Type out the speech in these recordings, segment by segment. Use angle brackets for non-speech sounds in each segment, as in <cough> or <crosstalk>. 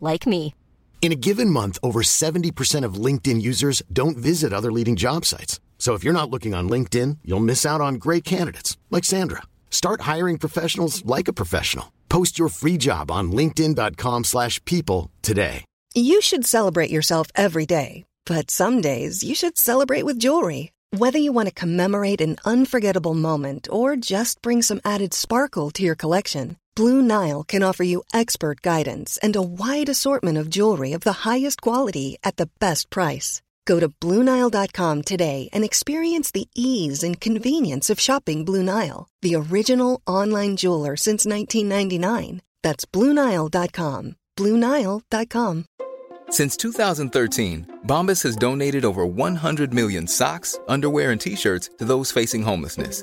like me. In a given month, over 70% of LinkedIn users don't visit other leading job sites. So if you're not looking on LinkedIn, you'll miss out on great candidates like Sandra. Start hiring professionals like a professional. Post your free job on linkedin.com/people slash people today. You should celebrate yourself every day, but some days you should celebrate with jewelry. Whether you want to commemorate an unforgettable moment or just bring some added sparkle to your collection, Blue Nile can offer you expert guidance and a wide assortment of jewelry of the highest quality at the best price. Go to BlueNile.com today and experience the ease and convenience of shopping Blue Nile, the original online jeweler since 1999. That's BlueNile.com. BlueNile.com. Since 2013, Bombas has donated over 100 million socks, underwear, and t shirts to those facing homelessness.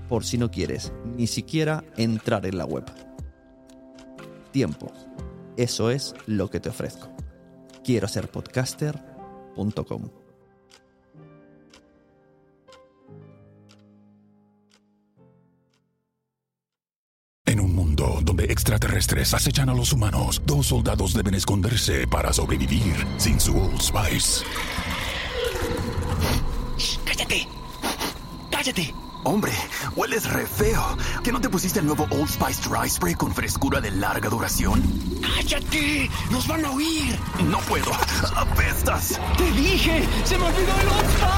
por si no quieres ni siquiera entrar en la web. Tiempo. Eso es lo que te ofrezco. Quiero ser podcaster.com. En un mundo donde extraterrestres acechan a los humanos, dos soldados deben esconderse para sobrevivir sin su Old Spice. ¡Cállate! ¡Cállate! Hombre, hueles re feo. ¿Que no te pusiste el nuevo Old Spice Dry Spray con frescura de larga duración? ¡Cállate! ¡Nos van a oír! No puedo. <laughs> ¡Apestas! ¡Te dije! ¡Se me olvidó el Old Spice!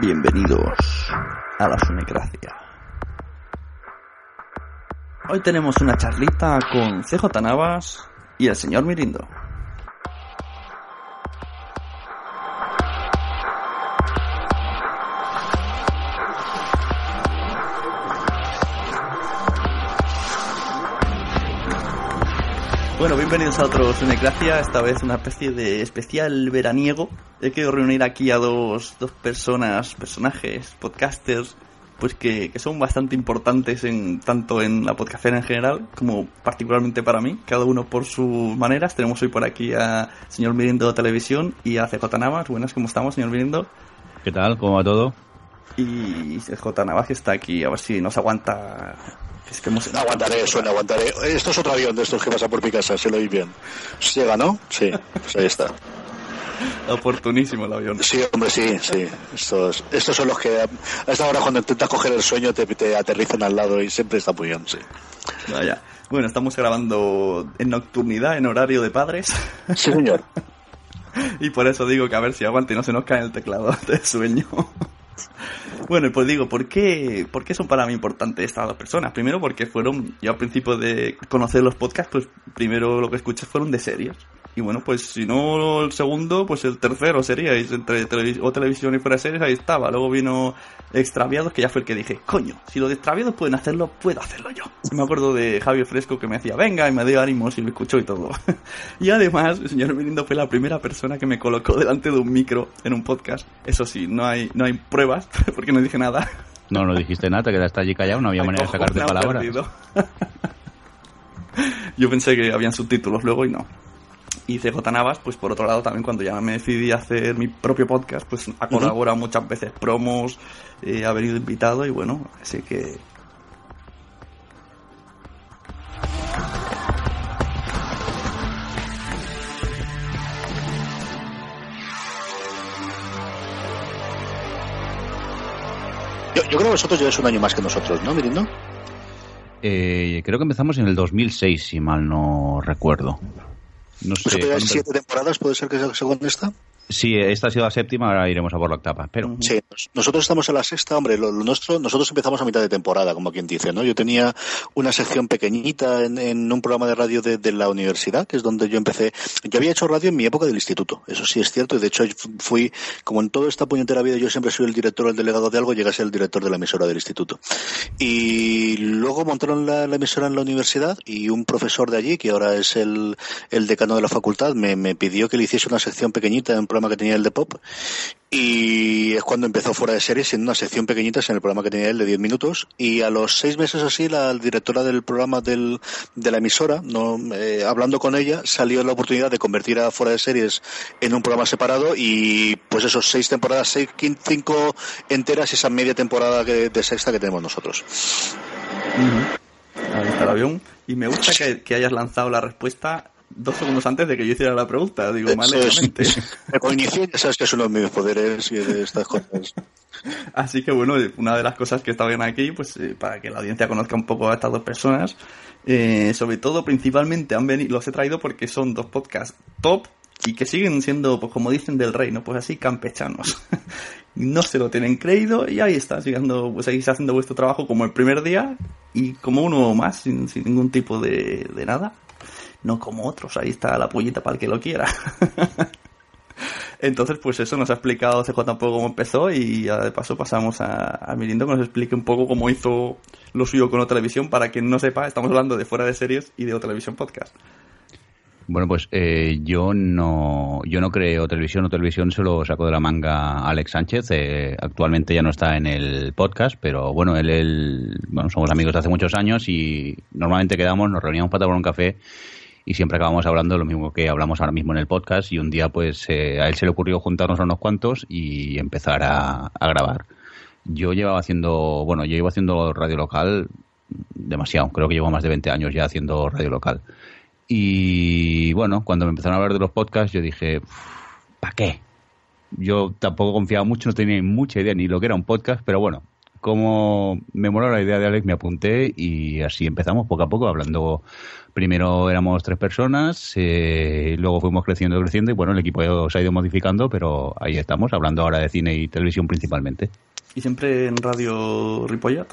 Bienvenidos a la Sunecracia. Hoy tenemos una charlita con CJ Navas y el señor Mirindo. Bueno, bienvenidos a otro Sunecracia, esta vez una especie de especial veraniego. He querido reunir aquí a dos, dos personas, personajes, podcasters, pues que, que son bastante importantes en tanto en la podcastera en general como particularmente para mí, cada uno por sus maneras. Tenemos hoy por aquí a señor Mirindo de Televisión y a CJ Navas. Buenas, ¿cómo estamos, señor Mirindo? ¿Qué tal? ¿Cómo va todo? Y CJ Navas que está aquí, a ver si nos aguanta. Es que hemos... Aguantaré, suena, aguantaré. Esto es otro avión de estos que pasa por mi casa, si lo oís bien. Llega, ¿no? Sí, pues ahí está. Oportunísimo el avión. Sí, hombre, sí, sí. Estos, estos son los que a esta hora cuando intentas coger el sueño te, te aterrizan al lado y siempre está muy bien, sí. Vaya. Bueno, estamos grabando en nocturnidad, en horario de padres. Sí, señor. <laughs> y por eso digo que a ver si aguante y no se nos cae el teclado <laughs> de sueño. Bueno, pues digo, ¿por qué, ¿por qué son para mí importantes estas dos personas? Primero porque fueron, yo al principio de conocer los podcasts, pues primero lo que escuché fueron de series. Y bueno, pues si no el segundo, pues el tercero sería entre o televisión y fuera de series, ahí estaba. Luego vino Extraviados, que ya fue el que dije, coño, si los de Extraviados pueden hacerlo, puedo hacerlo yo. <laughs> me acuerdo de Javier Fresco que me decía, venga, y me dio ánimos y me escuchó y todo. <laughs> y además, el señor Mirindo fue la primera persona que me colocó <laughs> delante de un micro en un podcast. Eso sí, no hay, no hay pruebas, porque no dije nada. No, no dijiste nada, te quedaste allí callado, no había manera de sacarte palabras. Yo pensé que habían subtítulos luego y no. Y CJ Navas, pues por otro lado, también cuando ya me decidí a hacer mi propio podcast, pues ha colaborado muchas veces promos, eh, ha venido invitado y bueno, así que Yo, creo que vosotros lleváis un año más que nosotros, ¿no, Mirindo? Eh, creo que empezamos en el 2006, si mal no recuerdo. No sé. siete temporadas? ¿Puede ser que sea según esta? Sí, esta ha sido la séptima, ahora iremos a por la octava. Pero... Sí, nosotros estamos en la sexta, hombre, lo, nuestro, nosotros empezamos a mitad de temporada, como quien dice, ¿no? Yo tenía una sección pequeñita en, un programa de radio de, la universidad, que es donde yo empecé. Yo había hecho radio en mi época del instituto, eso sí es cierto, y de hecho fui, como en toda esta puñetera vida, yo siempre soy el director o el delegado de algo, llegué a ser el director de la emisora del instituto. Y luego montaron la, emisora en la universidad y un profesor de allí, que ahora es el, el decano de la facultad, me, me pidió que le hiciese una sección pequeñita en programa que tenía el de Pop. Y es cuando empezó fuera de series, en una sección pequeñita, en el programa que tenía él de 10 minutos. Y a los seis meses así, la directora del programa del, de la emisora, no, eh, hablando con ella, salió la oportunidad de convertir a fuera de series en un programa separado. Y pues esos seis temporadas, seis, cinco enteras, esa media temporada de sexta que tenemos nosotros. Ahí está el avión. Y me gusta que, que hayas lanzado la respuesta dos segundos antes de que yo hiciera la pregunta. Digo, mal <laughs> ya sabes que es uno de mis poderes y de estas cosas. Así que bueno, una de las cosas que está bien aquí, pues eh, para que la audiencia conozca un poco a estas dos personas, eh, sobre todo principalmente han venido, los he traído porque son dos podcasts top y que siguen siendo, pues como dicen del reino, pues así campechanos. <laughs> no se lo tienen creído y ahí está, siguiendo, pues seguís haciendo vuestro trabajo como el primer día y como uno más, sin, ningún tipo de, de nada no como otros, ahí está la pollita para el que lo quiera. <laughs> Entonces, pues eso nos ha explicado CJ un poco cómo empezó y de paso pasamos a, a Mirindo que nos explique un poco cómo hizo lo suyo con la televisión. Para quien no sepa, estamos hablando de fuera de series y de televisión podcast. Bueno, pues eh, yo no yo no creo televisión o televisión se lo sacó de la manga Alex Sánchez. Eh, actualmente ya no está en el podcast, pero bueno, él, él, bueno, somos amigos de hace muchos años y normalmente quedamos, nos reuníamos para tomar un café y siempre acabamos hablando lo mismo que hablamos ahora mismo en el podcast y un día pues eh, a él se le ocurrió juntarnos a unos cuantos y empezar a, grabar. Yo llevaba haciendo, bueno, yo llevo haciendo radio local demasiado, creo que llevo más de 20 años ya haciendo radio local. Y bueno, cuando me empezaron a hablar de los podcasts yo dije, ¿para qué? Yo tampoco confiaba mucho, no tenía mucha idea ni lo que era un podcast, pero bueno, como me moló la idea de Alex, me apunté y así empezamos poco a poco hablando. Primero éramos tres personas, eh, luego fuimos creciendo, creciendo y bueno, el equipo se ha ido modificando, pero ahí estamos, hablando ahora de cine y televisión principalmente. ¿Y siempre en Radio Ripollat?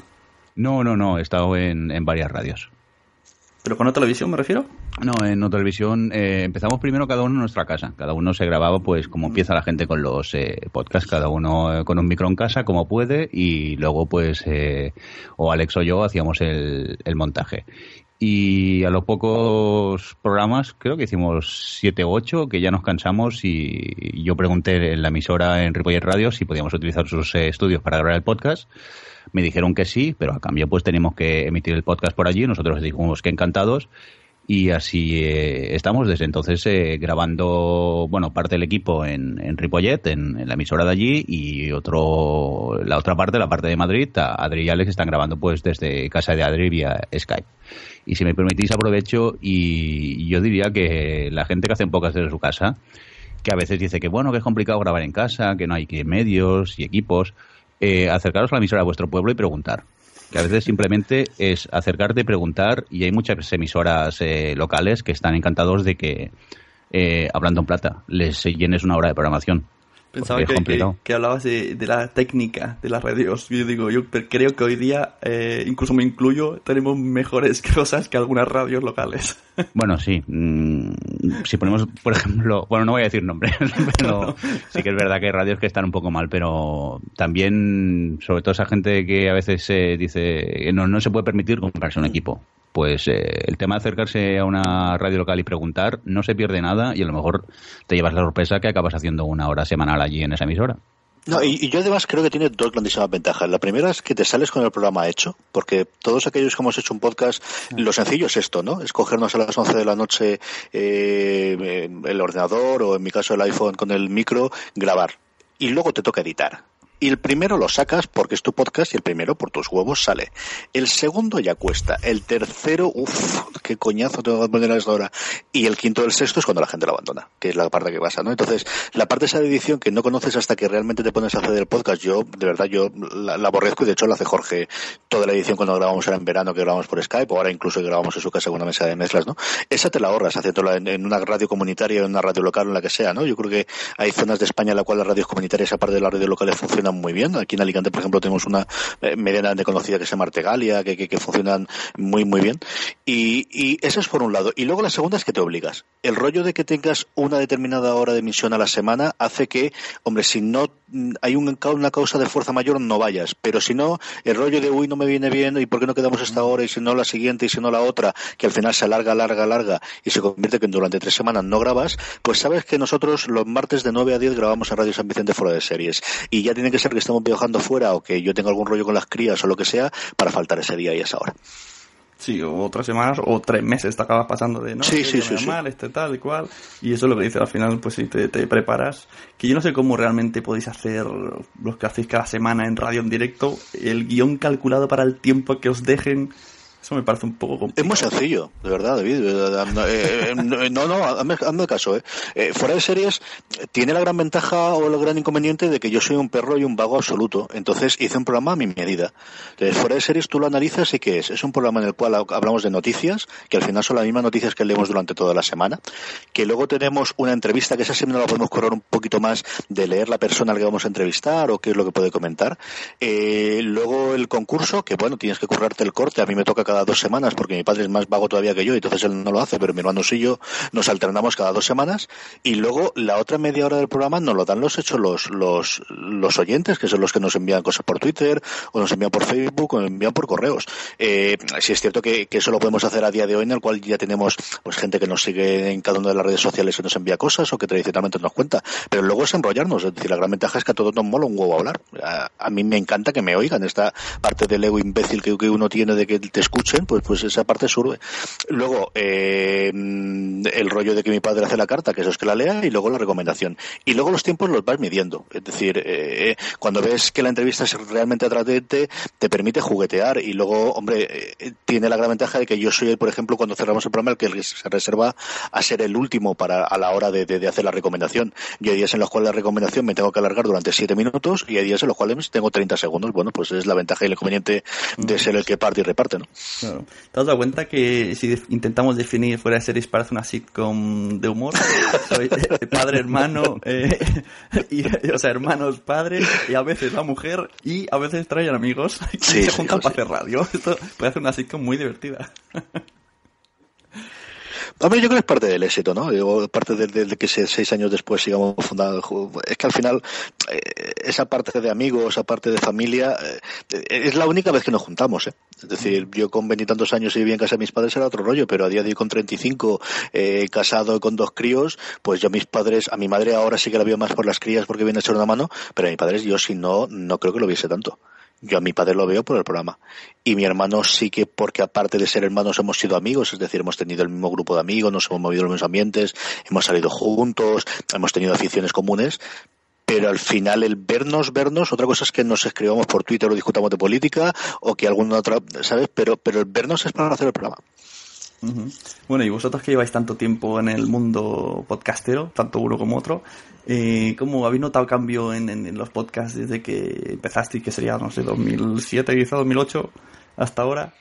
No, no, no, he estado en, en varias radios. ¿Pero con otra televisión me refiero? No, en otra televisión eh, empezamos primero cada uno en nuestra casa. Cada uno se grababa pues como empieza la gente con los eh, podcasts, cada uno eh, con un micro en casa como puede y luego pues o Alex o yo hacíamos el, el montaje. Y a los pocos programas, creo que hicimos siete u ocho, que ya nos cansamos y yo pregunté en la emisora en Ripollet Radio si podíamos utilizar sus estudios para grabar el podcast me dijeron que sí, pero a cambio pues tenemos que emitir el podcast por allí. Nosotros dijimos que encantados y así eh, estamos desde entonces eh, grabando, bueno, parte del equipo en, en Ripollet, en, la emisora de allí, y otro, la otra parte, la parte de Madrid, Adri y Alex están grabando pues desde casa de Adri vía Skype. Y si me permitís aprovecho y yo diría que la gente que hace pocas desde su casa, que a veces dice que bueno, que es complicado grabar en casa, que no hay medios y equipos, eh, acercaros a la emisora de vuestro pueblo y preguntar. Que a veces simplemente es acercarte, preguntar, y hay muchas emisoras eh, locales que están encantados de que, eh, hablando en plata, les llenes una hora de programación. Pensaba que, que, hablabas de, de la técnica de las radios. Yo digo, yo creo que hoy día, eh, incluso me incluyo, tenemos mejores <laughs> cosas que algunas radios locales. <laughs> Bueno, sí. mm, si ponemos, por ejemplo, bueno, no voy a decir nombres, <laughs> pero sí que es verdad que hay radios que están un poco mal, pero también, sobre todo esa gente que a veces eh, dice que no, no se puede permitir comprarse un equipo. Pues eh, el tema de acercarse a una radio local y preguntar no se pierde nada y a lo mejor te llevas la sorpresa que acabas haciendo una hora semanal allí en esa emisora. No, y, y yo además creo que tiene dos grandísimas ventajas. La primera es que te sales con el programa hecho, porque todos aquellos que hemos hecho un podcast, lo sencillo es esto, ¿no? Es cogernos a las 11 de la noche eh, el ordenador o en mi caso el iPhone con el micro, grabar. Y luego te toca editar. Y el primero lo sacas porque es tu podcast y el primero por tus huevos sale. El segundo ya cuesta. El tercero, uff, qué coñazo tengo que poner a esta hora. Y el quinto del sexto es cuando la gente lo abandona, que es la parte que pasa, ¿no? Entonces, la parte esa de edición que no conoces hasta que realmente te pones a hacer el podcast, yo, de verdad, yo la, la aborrezco y de hecho la hace Jorge toda la edición cuando grabamos era en verano, que grabamos por Skype, o ahora incluso que grabamos en su casa con una mesa de mezclas, ¿no? Esa te la ahorras haciéndola en, en una radio comunitaria, en una radio local, en la que sea, ¿no? Yo creo que hay zonas de España en la cual las radios comunitarias, aparte de las radios locales, funcionan muy bien. Aquí en Alicante, por ejemplo, tenemos una eh, medianamente conocida que se llama Artegalia, que, que, que funcionan muy, muy bien. Y, y eso es por un lado. Y luego la segunda es que te obligas. El rollo de que tengas una determinada hora de emisión a la semana hace que, hombre, si no mm, hay un, una causa de fuerza mayor, no vayas. Pero si no, el rollo de, uy, no me viene bien, ¿y por qué no quedamos esta hora? Y si no la siguiente, y si no la otra, que al final se alarga, alarga, alarga, y se convierte que durante tres semanas no grabas, pues sabes que nosotros los martes de 9 a 10 grabamos en Radio San Vicente fuera de series. Y ya tiene que ser que estemos viajando fuera o que yo tenga algún rollo con las crías o lo que sea para faltar ese día y esa hora. Sí, o otras semanas o tres meses te acabas pasando de no, Sí, sí. mal, este tal y cual. Y eso es lo que dice al final, pues si te, te preparas. Que yo no sé cómo realmente podéis hacer los que hacéis cada semana en radio en directo, el guion calculado para el tiempo que os dejen. Eso me parece un poco complicado. Es muy sencillo, de verdad, David. Eh, eh, No, no, hazme, hazme caso. ¿eh? Eh, Fuera de series tiene la gran ventaja o el gran inconveniente de que yo soy un perro y un vago absoluto. Entonces hice un programa a mi medida. Entonces, fuera de series tú lo analizas y ¿qué es? Es un programa en el cual hablamos de noticias, que al final son las mismas noticias que leemos durante toda la semana. Que luego tenemos una entrevista, que esa siempre la podemos correr un poquito más de leer la persona al que vamos a entrevistar o qué es lo que puede comentar. Eh, luego el concurso, que bueno, tienes que currarte el corte. A mí me toca cada dos semanas porque mi padre es más vago todavía que yo, entonces él no lo hace, pero mi hermano y yo nos alternamos cada dos semanas. Y luego la otra media hora del programa nos lo dan los hechos los, los, los oyentes, que son los que nos envían cosas por Twitter, o nos envían por Facebook, o nos envían por correos. Eh, sí es cierto que, que eso lo podemos hacer a día de hoy, en el cual ya tenemos pues gente que nos sigue en cada una de las redes sociales que nos envía cosas o que tradicionalmente nos cuenta. Pero luego es enrollarnos, es decir, la gran ventaja es que a todos nos mola un huevo hablar. A, a mí me encanta que me oigan esta parte del ego imbécil que, que uno tiene de que te escuchen, pues, pues esa parte surge. Luego, eh, el rollo de que mi padre hace la carta, que eso es que la lea, y luego la recomendación. Y luego los tiempos los vas midiendo. Es decir, eh, cuando ves que la entrevista es realmente atrayente, te permite juguetear. Y luego, hombre, eh, tiene la gran ventaja de que yo soy, por ejemplo, cuando cerramos el programa, el que se reserva a ser el último para a la hora de, de, de hacer la recomendación. Y hay días en los cuales la recomendación me tengo que alargar durante siete minutos y hay días en los cuales tengo 30 segundos. Bueno, pues es la ventaja y el inconveniente de ser el que parte y reparte, ¿no? Claro. ¿Te has dado cuenta que si intentamos definir fuera de series parece una sitcom de humor? <laughs> Soy eh, padre, hermano, eh, <laughs> y, o sea, hermanos, padres, y a veces la mujer, y a veces traen amigos <laughs> Sí, se juntan sí. para hacer radio. Esto puede hacer una sitcom muy divertida. Hombre, yo creo que es parte del éxito, ¿no? Digo, parte de, de- de que se- seis años después sigamos fundando. Es que al final, eh, esa parte de amigos, esa parte de familia, eh, es la única vez que nos juntamos, ¿eh? Es decir, yo con veintitantos años y vivía en casa de mis padres era otro rollo, pero a día de hoy con 35, eh, casado con dos críos, pues yo a mis padres, a mi madre ahora sí que la veo más por las crías porque viene a echar una mano, pero a mis padres yo si no, no creo que lo viese tanto. Yo a mi padre lo veo por el programa. Y mi hermano sí que, porque aparte de ser hermanos, hemos sido amigos, es decir, hemos tenido el mismo grupo de amigos, nos hemos movido en los mismos ambientes, hemos salido juntos, hemos tenido aficiones comunes. Pero al final el vernos, vernos, otra cosa es que nos escribamos por Twitter o discutamos de política o que alguna otra, ¿sabes? Pero, pero el vernos es para hacer el programa. Bueno, y vosotros que lleváis tanto tiempo en el mundo podcastero, tanto uno como otro, eh, ¿cómo habéis notado cambio en, en- en los podcasts desde que empezasteis, que sería, no sé, 2007, quizá 2008, hasta ahora?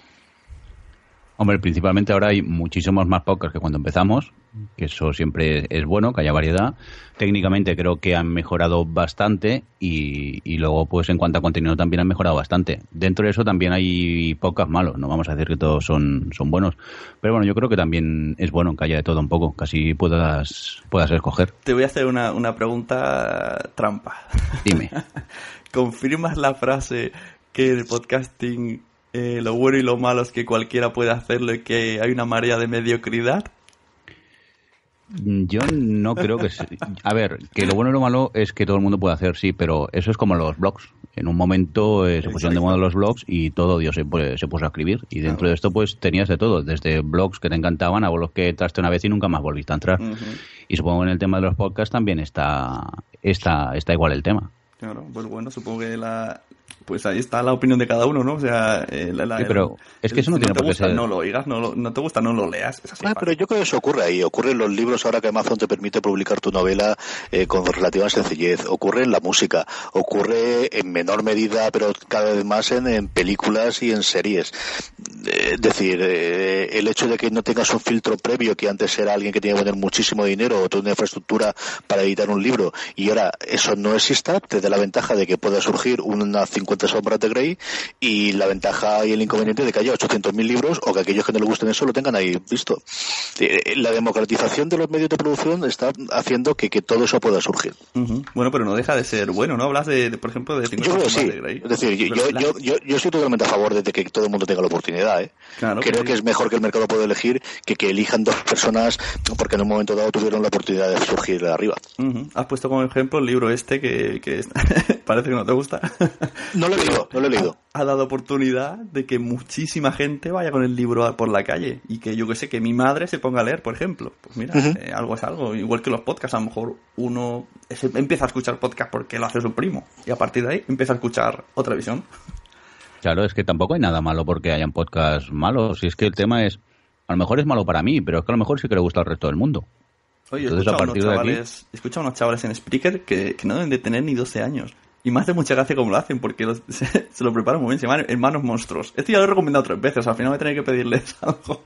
Hombre, principalmente ahora hay muchísimos más podcasts que cuando empezamos, que eso siempre es bueno, que haya variedad. Técnicamente creo que han mejorado bastante y, y luego, pues en cuanto a contenido también han mejorado bastante. Dentro de eso también hay podcasts malos, no vamos a decir que todos son, son buenos. Pero bueno, yo creo que también es bueno que haya de todo un poco, casi puedas, puedas escoger. Te voy a hacer una, una pregunta trampa. Dime. <laughs> ¿Confirmas la frase que el podcasting eh, lo bueno y lo malo es que cualquiera puede hacerlo y que hay una marea de mediocridad? Yo no creo que... A ver, que lo bueno y lo malo es que todo el mundo puede hacer, sí, pero eso es como los blogs. En un momento eh, se pusieron de moda los blogs y todo Dios se puso a escribir. Y dentro de esto pues tenías de todo, desde blogs que te encantaban a blogs que entraste una vez y nunca más volviste a entrar. Y supongo que en el tema de los podcasts también está, está, está igual el tema. Claro, pues bueno, supongo que la... Pues ahí está la opinión de cada uno, ¿no? O sea, eh, la- la- Sí, pero es que eso no tiene te por qué gusta, ser- no lo oigas, no, lo- no te gusta, no lo leas. Es así. Ah, pero yo creo que eso ocurre ahí. Ocurre en los libros ahora que Amazon te permite publicar tu novela eh, con relativa sencillez. Ocurre en la música. Ocurre en menor medida, pero cada vez más en, en películas y en series. Eh, Es decir, eh, el hecho de que no tengas un filtro previo, que antes era alguien que tenía que poner muchísimo dinero o toda una infraestructura para editar un libro, y ahora eso no exista, te da la ventaja de que pueda surgir unas 50 sombras de Grey y la ventaja y el inconveniente de que haya 800.000 libros o que aquellos que no les gusten eso lo tengan ahí visto. Eh, La democratización de los medios de producción está haciendo que, que todo eso pueda surgir. Ujú. Bueno, pero no deja de ser bueno, ¿no? Hablas de, de, por ejemplo, de 50 Yo creo que sombras sí. de Grey. Es decir, yo, yo, la- yo, yo, yo estoy totalmente a favor de que todo el mundo tenga la oportunidad. ¿eh? Claro, Creo que que es mejor que el mercado pueda elegir que que elijan dos personas porque en un momento dado tuvieron la oportunidad de surgir de arriba. Ujú. Has puesto como ejemplo el libro este que, que <laughs> parece que no te gusta. No lo he leído, no lo he leído. Ha dado oportunidad de que muchísima gente vaya con el libro a- por la calle y que yo que sé, que mi madre se ponga a leer, por ejemplo. Pues mira, eh, algo es algo. Igual que los podcasts, a lo mejor uno se- empieza a escuchar podcast porque lo hace su primo y a partir de ahí empieza a escuchar otra visión. Claro, es que tampoco hay nada malo porque hayan podcasts malos. Si es que el tema es, a lo mejor es malo para mí, pero es que a lo mejor sí que le gusta al resto del mundo. Oye, Entonces, a escuchado, partir unos de aquí- chavales, escuchado unos chavales en Spreaker que, que no deben de tener ni 12 años. Y me hace mucha gracia cómo lo hacen, porque los- <laughs> se, se lo preparan muy bien. Se llaman Hermanos Monstruos. Esto ya lo he recomendado tres veces, al final voy a tener que pedirles <laughs> algo.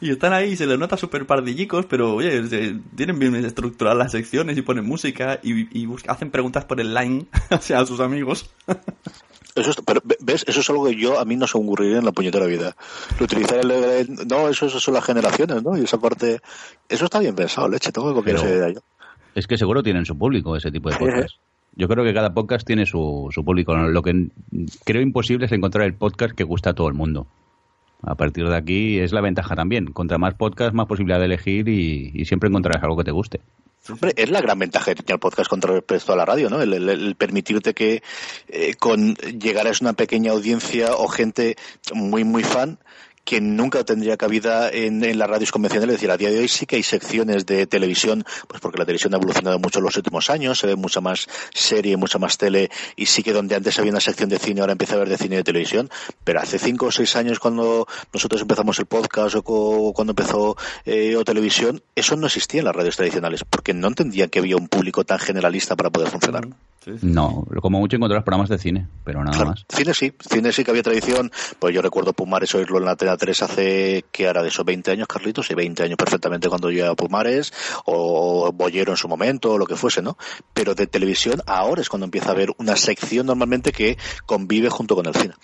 y están ahí, se les nota súper pardillicos, pero oye, se- tienen bien estructuradas las secciones y ponen música y, y busca- hacen preguntas por el line, <laughs> o sea, a sus amigos. Eso es- pero ve- ves, eso es algo que yo a mí no se me ocurriría en la puñetera vida. Lo utilizar el, el- no, eso, eso son las generaciones, ¿no? Y esa parte, eso está bien pensado, leche, tengo que copiar esa idea yo. Es que seguro tienen su público ese tipo de podcast. Yo creo que cada podcast tiene su, su público. Lo que creo imposible es encontrar el podcast que gusta a todo el mundo. A partir de aquí es la ventaja también. Contra más podcast, más posibilidad de elegir y, siempre encontrarás algo que te guste. Es la gran ventaja que tiene podcast contra respecto a la radio, ¿no? El, permitirte que eh, con llegaras a una pequeña audiencia o gente muy, muy fan que nunca tendría cabida en, las radios convencionales. Es decir, a día de hoy sí que hay secciones de televisión, pues porque la televisión ha evolucionado mucho en los últimos años, se ve mucha más serie, mucha más tele, y sí que donde antes había una sección de cine, ahora empieza a haber de cine y de televisión. Pero hace cinco o seis años, cuando nosotros empezamos el podcast o cuando empezó eh, televisión, eso no existía en las radios tradicionales, porque no entendían que había un público tan generalista para poder funcionar. No, como mucho encontrar programas de cine, pero nada Claro, más. Cine sí, cine sí que había tradición. Pues yo recuerdo Pumares oírlo en la Antena 3 hace, que era de esos 20 años, Carlitos? Sí, 20 años perfectamente cuando yo iba a Pumares, o Bollero en su momento, o lo que fuese, ¿no? Pero de televisión ahora es cuando empieza a haber una sección normalmente que convive junto con el cine.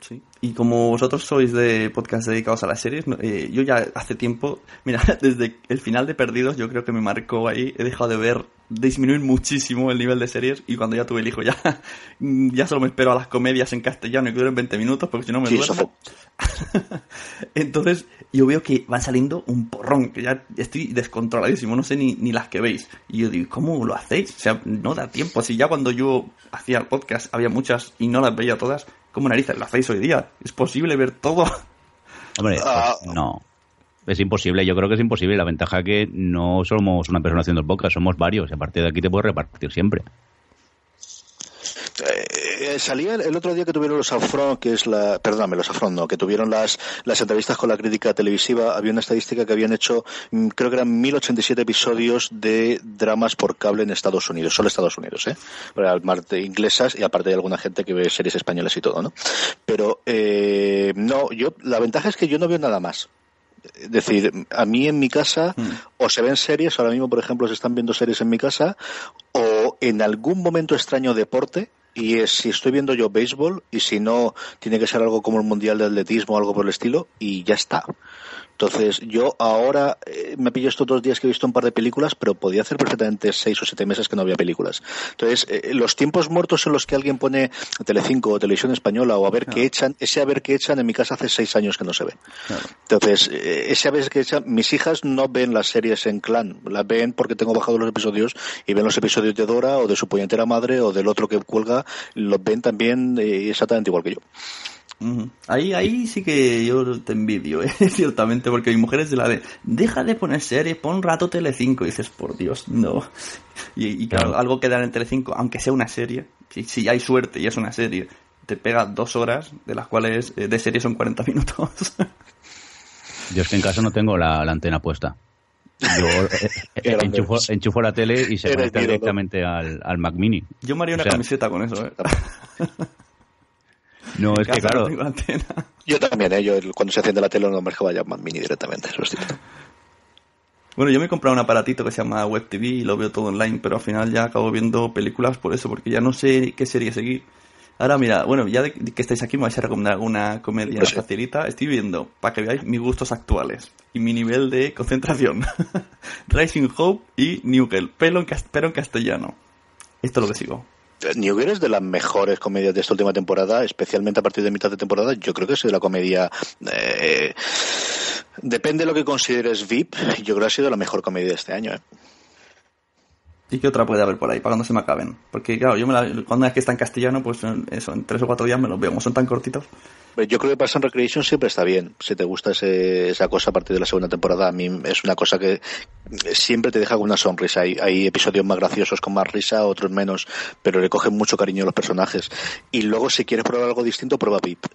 Sí. Y como vosotros sois de podcast dedicados a las series, eh, yo ya hace tiempo, mira, <laughs> desde el final de Perdidos, yo creo que me marcó ahí, he dejado de ver, disminuir muchísimo el nivel de series y cuando ya tuve el hijo ya, <laughs> ya solo me espero a las comedias en castellano y que duren 20 minutos porque si no me Sí, duermo. <laughs> Entonces, yo veo que van saliendo un porrón, que ya estoy descontroladísimo, no sé ni, ni las que veis. Y yo digo, ¿cómo lo hacéis? O sea, no da tiempo. Si ya cuando yo hacía el podcast había muchas y no las veía todas, ¿cómo narices lo hacéis hoy día? ¿Es posible ver todo? Hombre, Ah. pues, no. Es imposible, yo creo que es imposible. La ventaja que no somos una persona haciendo el podcast, somos varios. Y a partir de aquí te puedes repartir siempre. Eh, salía el, otro día que tuvieron los Afron, que es la, perdóname, los Afron no, que tuvieron las, las entrevistas con la crítica televisiva, había una estadística que habían hecho, mm, creo que eran 1087 episodios de dramas por cable en Estados Unidos, solo Estados Unidos, ¿eh? De inglesas y aparte de alguna gente que ve series españolas y todo, ¿no? Pero, eh, no, yo, la ventaja es que yo no veo nada más. Es decir, a mí en mi casa o se ven series, ahora mismo por ejemplo se están viendo series en mi casa, o en algún momento extraño deporte, y es si estoy viendo yo béisbol, y si no, tiene que ser algo como el Mundial de Atletismo o algo por el estilo, y ya está. Entonces, yo ahora eh, me pillo estos dos días que he visto un par de películas, pero podía hacer perfectamente seis o siete meses que no había películas. Entonces, eh, los tiempos muertos en los que alguien pone Telecinco o Televisión Española o a ver qué echan, ese a ver qué echan en mi casa hace seis años que no se ve. Entonces, eh, ese a ver qué echan, mis hijas no ven las series en clan, las ven porque tengo bajado los episodios y ven los episodios de Dora o de su puñetera madre o del otro que cuelga, los ven también eh, exactamente igual que yo. Ahí, ahí sí que yo te envidio, ¿eh? <laughs> ciertamente, porque mi mujer es de la de, deja de poner series, pon un rato Telecinco, y dices, por Dios, no. Y, y claro, algo que dan en Telecinco, aunque sea una serie, si, si hay suerte y es una serie, te pega dos horas, de las cuales eh, de serie son 40 minutos. <laughs> Yo es que en casa no tengo la, la antena puesta. Yo eh, <laughs> eh, enchufo, enchufo la tele y se conecta directamente al, al Mac Mini. Yo me haría una O sea, camiseta con eso, ¿eh? No, es que claro, no. Yo también, ¿eh? Yo cuando se enciende la tele no me vaya más mini directamente, eso es cierto. Bueno, yo me he comprado un aparatito que se llama Web TV y lo veo todo online, pero al final ya acabo viendo películas por eso, porque ya no sé qué serie seguir. Ahora mira, bueno, ya de que estáis aquí me vais a recomendar alguna comedia Pues sí. facilita. Estoy viendo, para que veáis mis gustos actuales y mi nivel de concentración. <laughs> Rising Hope y New Girl, pero en, cas- pero en castellano. Esto es lo que sigo. New Girl es de las mejores comedias de esta última temporada, especialmente a partir de mitad de temporada. Yo creo que es de la comedia. eh, depende de lo que consideres VIP. Yo creo que ha sido la mejor comedia de este año. ¿eh? ¿Y qué otra puede haber por ahí para cuando se me acaben? Porque claro, yo me la, cuando es que está en castellano, pues eso, en tres o cuatro días me los veo, como son tan cortitos. Pero Yo creo que Parks and Recreation siempre está bien. Si te gusta ese- esa cosa a partir de la segunda temporada, a mí es una cosa que siempre te deja con una sonrisa. Hay, hay episodios más graciosos con más risa, otros menos, pero le cogen mucho cariño a los personajes. Y luego, si quieres probar algo distinto, prueba VIP.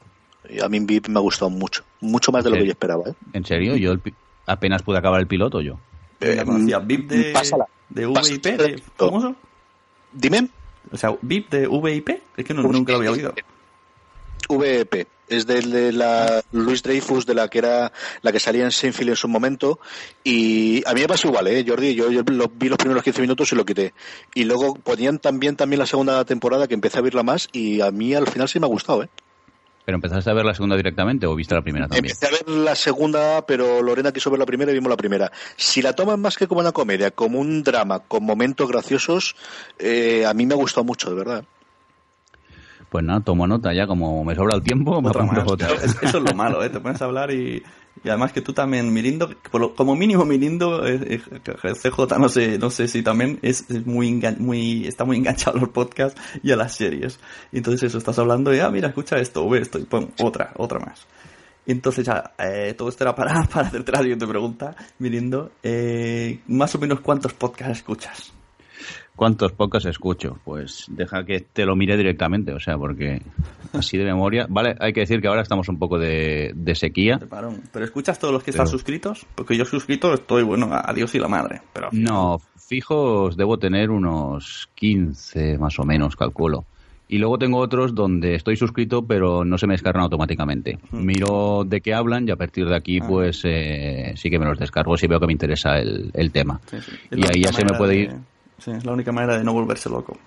A mí VIP me ha gustado mucho, mucho más de lo que yo esperaba. ¿eh? en serio, yo el apenas pude acabar el piloto yo. La conocía, VIP de, pásala. De. VIP, de, ¿cómo eso? Dime. O sea, VIP de VIP, es que no- nunca lo había oído. VEP. Es del de la Luis Dreyfus, de la que era la que salía en Seinfeld en su momento. Y a mí me pasó igual, ¿eh, Jordi? Yo, yo lo- vi los primeros 15 minutos y lo quité. Y luego ponían también, también la segunda temporada, que empecé a verla más. Y a mí al final sí me ha gustado, ¿eh? ¿Pero empezaste a ver la segunda directamente o viste la primera también? Empecé a ver la segunda, pero Lorena quiso ver la primera y vimos la primera. Si la toman más que como una comedia, como un drama, con momentos graciosos, eh, a mí me ha gustado mucho, de verdad. Pues nada, tomo nota ya, como me sobra el tiempo, me Otra más. otra. Es- eso es lo malo, ¿eh? Te pones a hablar y, y además que tú también, Mirindo, como mínimo Mirindo, eh, CJ no sé, no sé si también es, es muy, muy, está muy enganchado a los podcasts y a las series. Entonces eso, estás hablando y, ah, mira, escucha esto, ve esto, y pum, otra, otra más. Entonces ya, eh, todo esto era para, <laughs> para hacerte la siguiente pregunta, Mirindo, eh, más o menos cuántos podcasts escuchas. ¿Cuántos podcasts escucho? Pues deja que te lo mire directamente, o sea, porque así de memoria. Vale, hay que decir que ahora estamos un poco de, de sequía. ¿Pero escuchas todos los que están suscritos? Porque yo suscrito estoy, bueno, a Dios y la madre. Pero No, fijos debo tener unos 15 más o menos, calculo. Y luego tengo otros donde estoy suscrito, pero no se me descargan automáticamente. Miro de qué hablan y a partir de aquí, pues eh, sí que me los descargo si veo que me interesa el, el tema. Sí, sí. Es Y ahí ya se me puede de- ir. Sí, es la única manera de no volverse loco.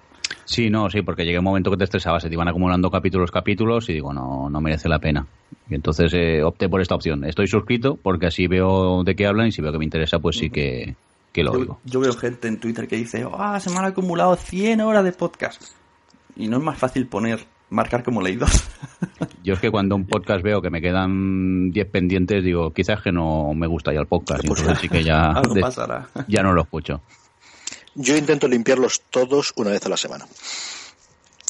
Sí, no, sí, porque llega un momento que te estresabas, se te iban acumulando capítulos, capítulos y digo, no, no merece la pena. Y entonces eh, opté por esta opción. Estoy suscrito porque así veo de qué hablan y si veo que me interesa, pues sí que, que lo Yo, oigo. yo veo gente en Twitter que dice, ah, se me han acumulado 100 horas de podcast. Y no es más fácil poner, marcar como leídos. <laughs> Yo es que cuando un podcast veo que me quedan 10 pendientes, digo, quizás que no me gusta ya el podcast. Y entonces sí que ya, <laughs> de- ya no lo escucho. Yo intento limpiarlos todos una vez a la semana.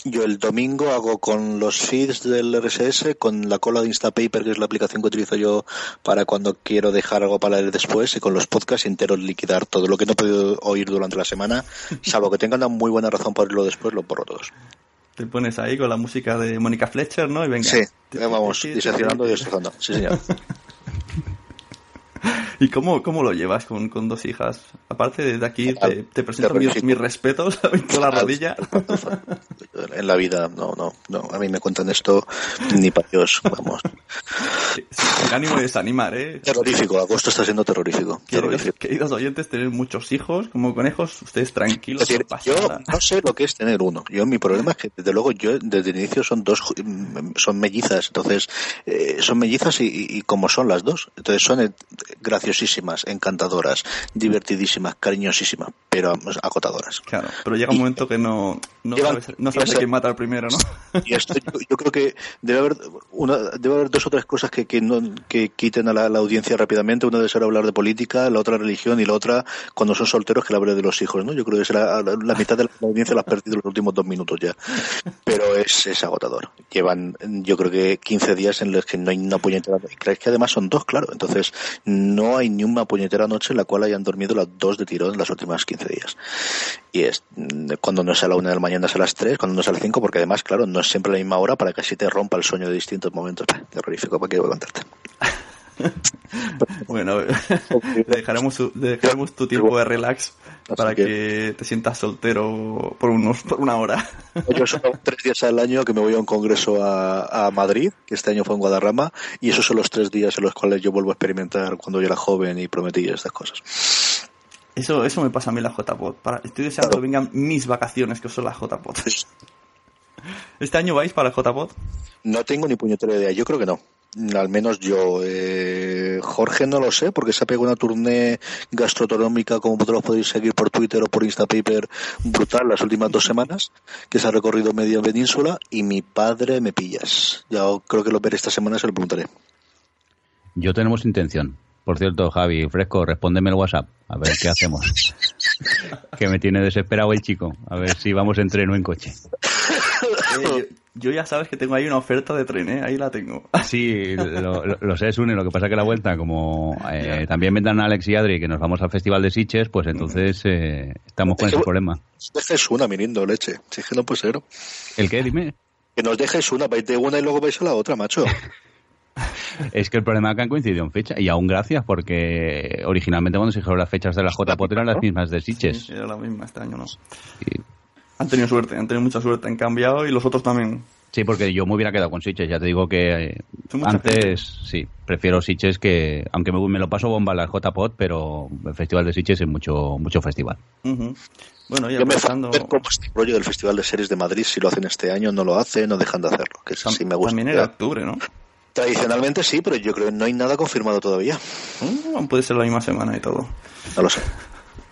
Yo el domingo hago con los feeds del RSS, con la cola de Instapaper, que es la aplicación que utilizo yo para cuando quiero dejar algo para leer después, y con los podcasts enteros liquidar todo lo que no he podido oír durante la semana, salvo que tengan una muy buena razón para oírlo después, lo borro todos. Te pones ahí con la música de Mónica Fletcher, ¿no? Y venga. Sí, vamos diseccionando y destrozando. Sí, señor. <laughs> <laughs> ¿Y cómo, cómo lo llevas con, con dos hijas? Aparte, desde aquí te, te presento mis, mis, respetos <laughs> con la rodilla. En la vida, no, no, no. A mí me cuentan esto ni para Dios, vamos. Sin ánimo de desanimar, ¿eh? Terrorífico, agosto está siendo terrorífico. <laughs> Queridos, terrorífico. queridos oyentes, tener muchos hijos como conejos, ustedes tranquilos. Es decir, yo no sé lo que es tener uno. Yo mi problema es que desde luego yo desde el inicio son dos, son mellizas, entonces eh, son mellizas y, y, como son las dos, entonces son graciosísimas, encantadoras, divertidísimas, cariñosísimas, pero agotadoras. Claro, pero llega un momento que no, no sabes, no sabes quién matar primero, ¿no? <laughs> Y esto, yo, yo creo que debe haber una, debe haber dos o tres cosas que, que, no, que quiten a la, la audiencia rápidamente. Una debe ser hablar de política, la otra religión y la otra cuando son solteros que la hable de los hijos, ¿no? Yo creo que será la, la mitad de la audiencia la has perdido en los últimos dos minutos ya. Pero es, es agotador. Llevan, yo creo que 15 días en los que no hay una puñetera. y Es que además son dos, claro. Entonces no hay ni una puñetera noche en la cual hayan dormido las dos de tirón en las últimas 15 días. Y es mm, cuando no es a la una de la mañana es a las tres, cuando no es a las cinco, porque además, claro, no es siempre la misma hora para que así te rompa el sueño de distintos momentos. Terrorífico, ¿para qué voy a contarte? <laughs> <laughs> Bueno, le <laughs> dejaremos, su- le dejaremos tu tiempo de relax para que- que te sientas soltero por, unos, <laughs> por una hora. Yo solo tres días al año que me voy a un congreso a, a Madrid, que este año fue en Guadarrama, y esos son los tres días en los cuales yo vuelvo a experimentar cuando yo era joven y prometí estas cosas. Eso, eso me pasa a mí en la JPod. Para, estoy deseando que vengan mis vacaciones, que son las JPod. ¿Este año vais para el JPod? No tengo ni puñetera idea, yo creo que no. Al menos yo. Eh, Jorge no lo sé, porque se ha pegado una tournée gastronómica, como vosotros podéis seguir por Twitter o por Instapaper, brutal las últimas dos semanas, que se ha recorrido media península, y mi padre me pillas. Ya creo que lo veré esta semana, se lo preguntaré. Yo tenemos intención. Por cierto, Javi, fresco, respóndeme el WhatsApp. A ver qué hacemos. <laughs> que me tiene desesperado el chico. A ver si vamos en tren o en coche. Yo, yo ya sabes que tengo ahí una oferta de tren, ¿eh? Ahí la tengo. <laughs> Sí, lo, lo- lo sé, Sune. Lo que pasa que la vuelta, como eh, también vendrán Alex y Adri, que nos vamos al Festival de Sitges, pues entonces eh, estamos con Es que- ese problema. Dejes una, mirindo, leche. Si es que no puede ser. ¿El qué? Dime. Que nos dejes una, vais de una y luego vais a la otra, macho. <laughs> Es que el problema es que han coincidido en fecha. Y aún gracias, porque originalmente cuando se dijeron las fechas de la JPOT eran las mismas de Sitges. Sí, era la misma este año, ¿no? Sí. Han tenido suerte, han tenido mucha suerte, han cambiado y los otros también. Sí, porque yo me hubiera quedado con Sitges. Ya te digo que eh, antes, sí, prefiero Sitges que, aunque me, me lo paso bomba la JPOT, pero el Festival de Sitges es mucho, mucho festival. Ujú. Bueno, ya Yo me pensando... ver cómo es el rollo del Festival de Series de Madrid, si lo hacen este año, no lo hacen, no dejan de hacerlo, que eso sí me gusta. También era octubre, ¿no? Tradicionalmente sí, pero yo creo que no hay nada confirmado todavía. Mm, puede ser la misma semana y todo. No lo sé.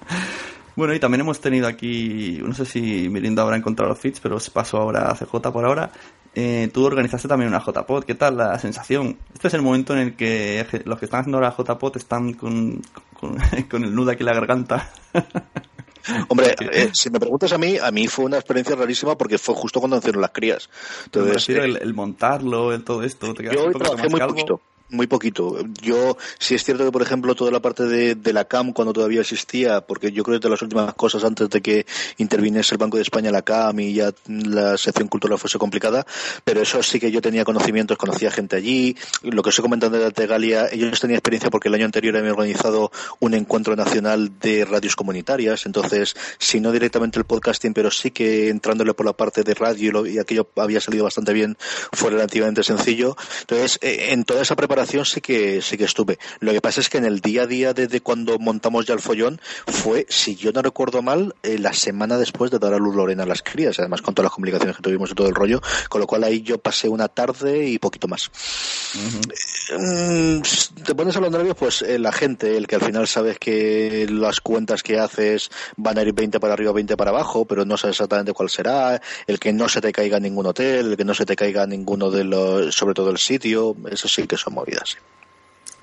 <laughs> Bueno, y también hemos tenido aquí, no sé si Mirinda habrá encontrado los feeds, pero os paso ahora a CJ por ahora. Eh, tú organizaste también una JPod, ¿qué tal la sensación? Este es el momento en el que los que están haciendo la JPod están con, con, <laughs> con el nudo aquí en la garganta. <laughs> Hombre, <laughs> eh, si me preguntas a mí, a mí fue una experiencia rarísima porque fue justo cuando nacieron las crías. Entonces, eh, el, el montarlo, el todo esto. Te yo hoy trabajé muy calvo. poquito. Muy poquito. Yo, sí es cierto que, por ejemplo, toda la parte de, de la CAM, cuando todavía existía, porque yo creo que de las últimas cosas antes de que interviniese el Banco de España, la CAM y ya la sección cultural fuese complicada, pero eso sí que yo tenía conocimientos, conocía gente allí. Lo que os he comentado de la Tegalia, ellos tenían experiencia porque el año anterior habían organizado un encuentro nacional de radios comunitarias, entonces, si no directamente el podcasting, pero sí que entrándole por la parte de radio y, lo- y aquello había salido bastante bien, fue relativamente sencillo. Entonces, eh, en toda esa preparación sí que sí que estuve. Lo que pasa es que en el día a día desde cuando montamos ya el follón fue, si yo no recuerdo mal, eh, la semana después de dar a luz Lorena a las crías, además con todas las complicaciones que tuvimos y todo el rollo, con lo cual ahí yo pasé una tarde y poquito más. Mm, te pones a los nervios, pues eh, la gente, el que al final sabes que las cuentas que haces van a ir 20 para arriba, 20 para abajo, pero no sabes exactamente cuál será, el que no se te caiga ningún hotel, el que no se te caiga ninguno de los, sobre todo el sitio, eso sí que son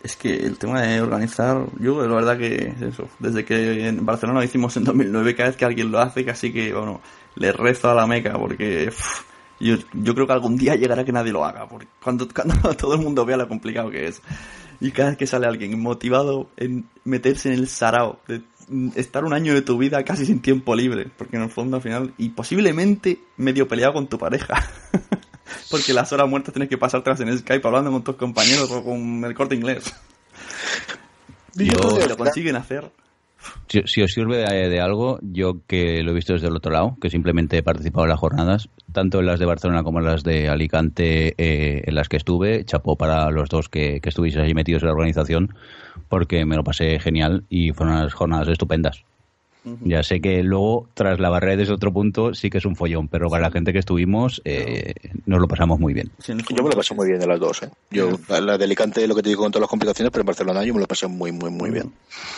Es que el tema de organizar, yo la verdad que eso, desde que en Barcelona lo hicimos en 2009, cada vez que alguien lo hace, casi que, bueno, le rezo a la meca, porque yo, yo creo que algún día llegará que nadie lo haga, porque cuando, cuando <laughs> todo el mundo vea lo complicado que es. Y cada vez que sale alguien motivado en meterse en el sarao de estar un año de tu vida casi sin tiempo libre, porque en el fondo al final, y posiblemente medio peleado con tu pareja. <laughs> porque las horas muertas tienes que pasártelas en Skype hablando con tus compañeros o con el corte inglés. Y lo consiguen hacer. Si, si, os sirve de, de, algo, yo que lo he visto desde el otro lado, que simplemente he participado en las jornadas, tanto en las de Barcelona como en las de Alicante, eh, en las que estuve, chapó para los dos que, que estuvisteis allí metidos en la organización, porque me lo pasé genial y fueron unas jornadas estupendas. Ya sé que luego, tras la barrera desde otro punto, sí que es un follón, pero para la gente que estuvimos, eh, nos lo pasamos muy bien. yo me lo pasé muy bien de las dos. ¿eh? Yo, la de Alicante, lo que te digo con todas las complicaciones, pero en Barcelona yo me lo pasé muy, muy, muy bien.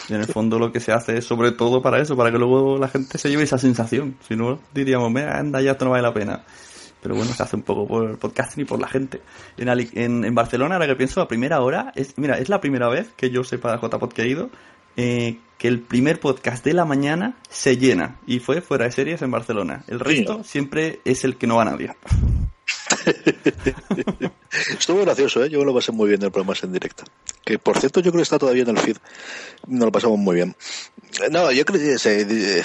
Y en el fondo lo que se hace es sobre todo para eso, para que luego la gente se lleve esa sensación. Si no, diríamos, mira, anda, ya esto no vale la pena. Pero bueno, se hace un poco por el podcasting y por la gente. En, en, en Barcelona, ahora que pienso, la primera hora, es, mira, es la primera vez que yo sepa JPod que he ido, eh, que el primer podcast de la mañana se llena y fue fuera de series en Barcelona. El resto siempre es el que no va a nadie. <laughs> Estuvo gracioso, ¿eh? yo lo pasé muy bien el programa en directo. Que por cierto, yo creo que está todavía en el feed. Nos lo pasamos muy bien. No, yo creo que se,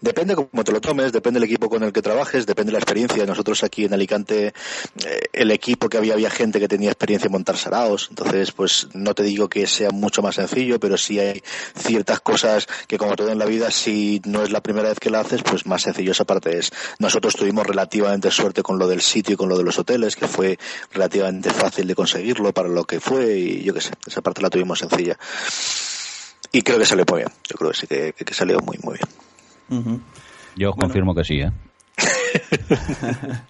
depende cómo te lo tomes, depende del equipo con el que trabajes, depende de la experiencia. Nosotros aquí en Alicante, eh, el equipo que había, había gente que tenía experiencia en montar saraos. Entonces, pues no te digo que sea mucho más sencillo, pero sí hay ciertas cosas que, como todo en la vida, si no es la primera vez que la haces, pues más sencillo esa parte es. Nosotros tuvimos relativamente suerte con lo del sitio y con lo de los hoteles, que fue relativamente fácil de conseguirlo para lo que fue y yo qué sé, esa parte la tuvimos sencilla. Y creo que salió muy bien, yo creo que sí que, que salió muy, muy bien. Uh -huh. Yo bueno. confirmo que sí, ¿eh? <laughs>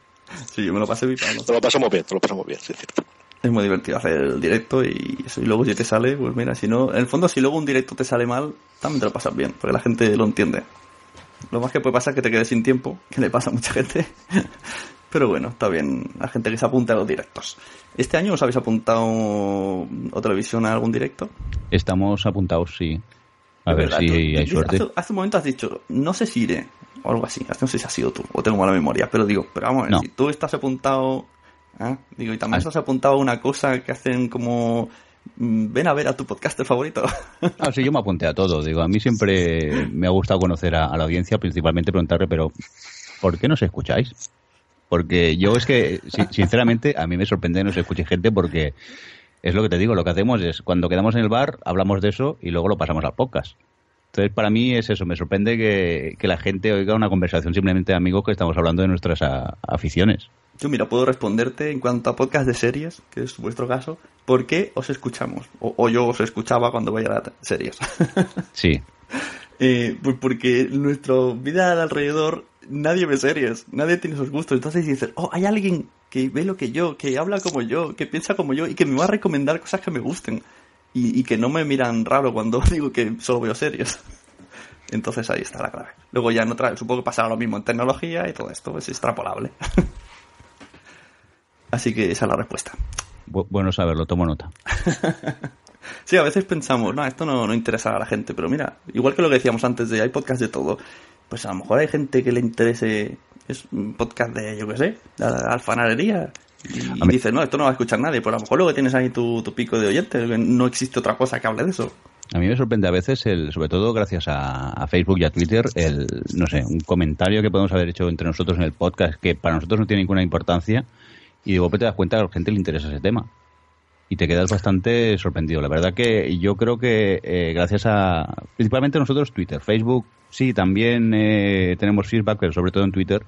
sí, yo me lo pasé bien. Te lo pasamos bien, te lo pasamos bien, sí, es cierto. Es muy divertido hacer el directo y eso. Y luego si te sale, pues mira, si no, en el fondo si luego un directo te sale mal, también te lo pasas bien, porque la gente lo entiende. Lo más que puede pasar es que te quedes sin tiempo, que le pasa a mucha gente. <laughs> Pero bueno, está bien la gente que se apunta a los directos. ¿Este año os habéis apuntado o televisión a algún directo? Estamos apuntados, sí. A ver si hay suerte. Hace, hace, un momento has dicho, no sé si iré, o algo así. No sé si has sido tú, o tengo mala memoria, pero digo, pero vamos a ver, No. si tú estás apuntado. ¿ah? Digo, y también Ah. estás apuntado a una cosa que hacen como. mm, Ven a ver a tu podcaster favorito. <laughs> Ah, sí, yo me apunté a todo. Digo, a mí siempre me ha gustado conocer a, a la audiencia, principalmente preguntarle, pero ¿por qué no os escucháis? Porque yo es que, si- <laughs> sinceramente, a mí me sorprende que no se escuche gente porque es lo que te digo, lo que hacemos es, cuando quedamos en el bar, hablamos de eso y luego lo pasamos al podcast. Entonces, para mí es eso, me sorprende que, que la gente oiga una conversación simplemente de amigos que estamos hablando de nuestras a- aficiones. Yo, mira, puedo responderte en cuanto a podcast de series, que es vuestro caso. ¿Por qué os escuchamos? O, o yo os escuchaba cuando voy a las series. <laughs> Sí, Eh, pues porque nuestra vida al alrededor nadie ve series, nadie tiene esos gustos. Entonces dices, oh, hay alguien que ve lo que yo, que habla como yo, que piensa como yo y que me va a recomendar cosas que me gusten. Y, y que no me miran raro cuando <laughs> digo que solo veo series. <laughs> Entonces ahí está la clave. Luego ya en otra, supongo que pasará lo mismo en tecnología y todo esto es extrapolable. <laughs> Así que esa es la respuesta. Bu- bueno saberlo, tomo nota. Sí, a veces pensamos, no, esto no, no interesa a la gente, pero mira, igual que lo que decíamos antes de hay podcast de todo, pues a lo mejor hay gente que le interese, es un podcast de, yo qué sé, de alfarería, y A mí- dice, no, esto no va a escuchar nadie, pues a lo mejor luego tienes ahí tu, tu pico de oyentes, no existe otra cosa que hable de eso. A mí me sorprende a veces, el, sobre todo gracias a, a Facebook y a Twitter, el, no sé, un comentario que podemos haber hecho entre nosotros en el podcast que para nosotros no tiene ninguna importancia y de golpe te das cuenta que a la gente le interesa ese tema. Y te quedas bastante sorprendido. La verdad que yo creo que eh, gracias a, principalmente nosotros Twitter, Facebook, sí, también eh, tenemos feedback, pero sobre todo en Twitter,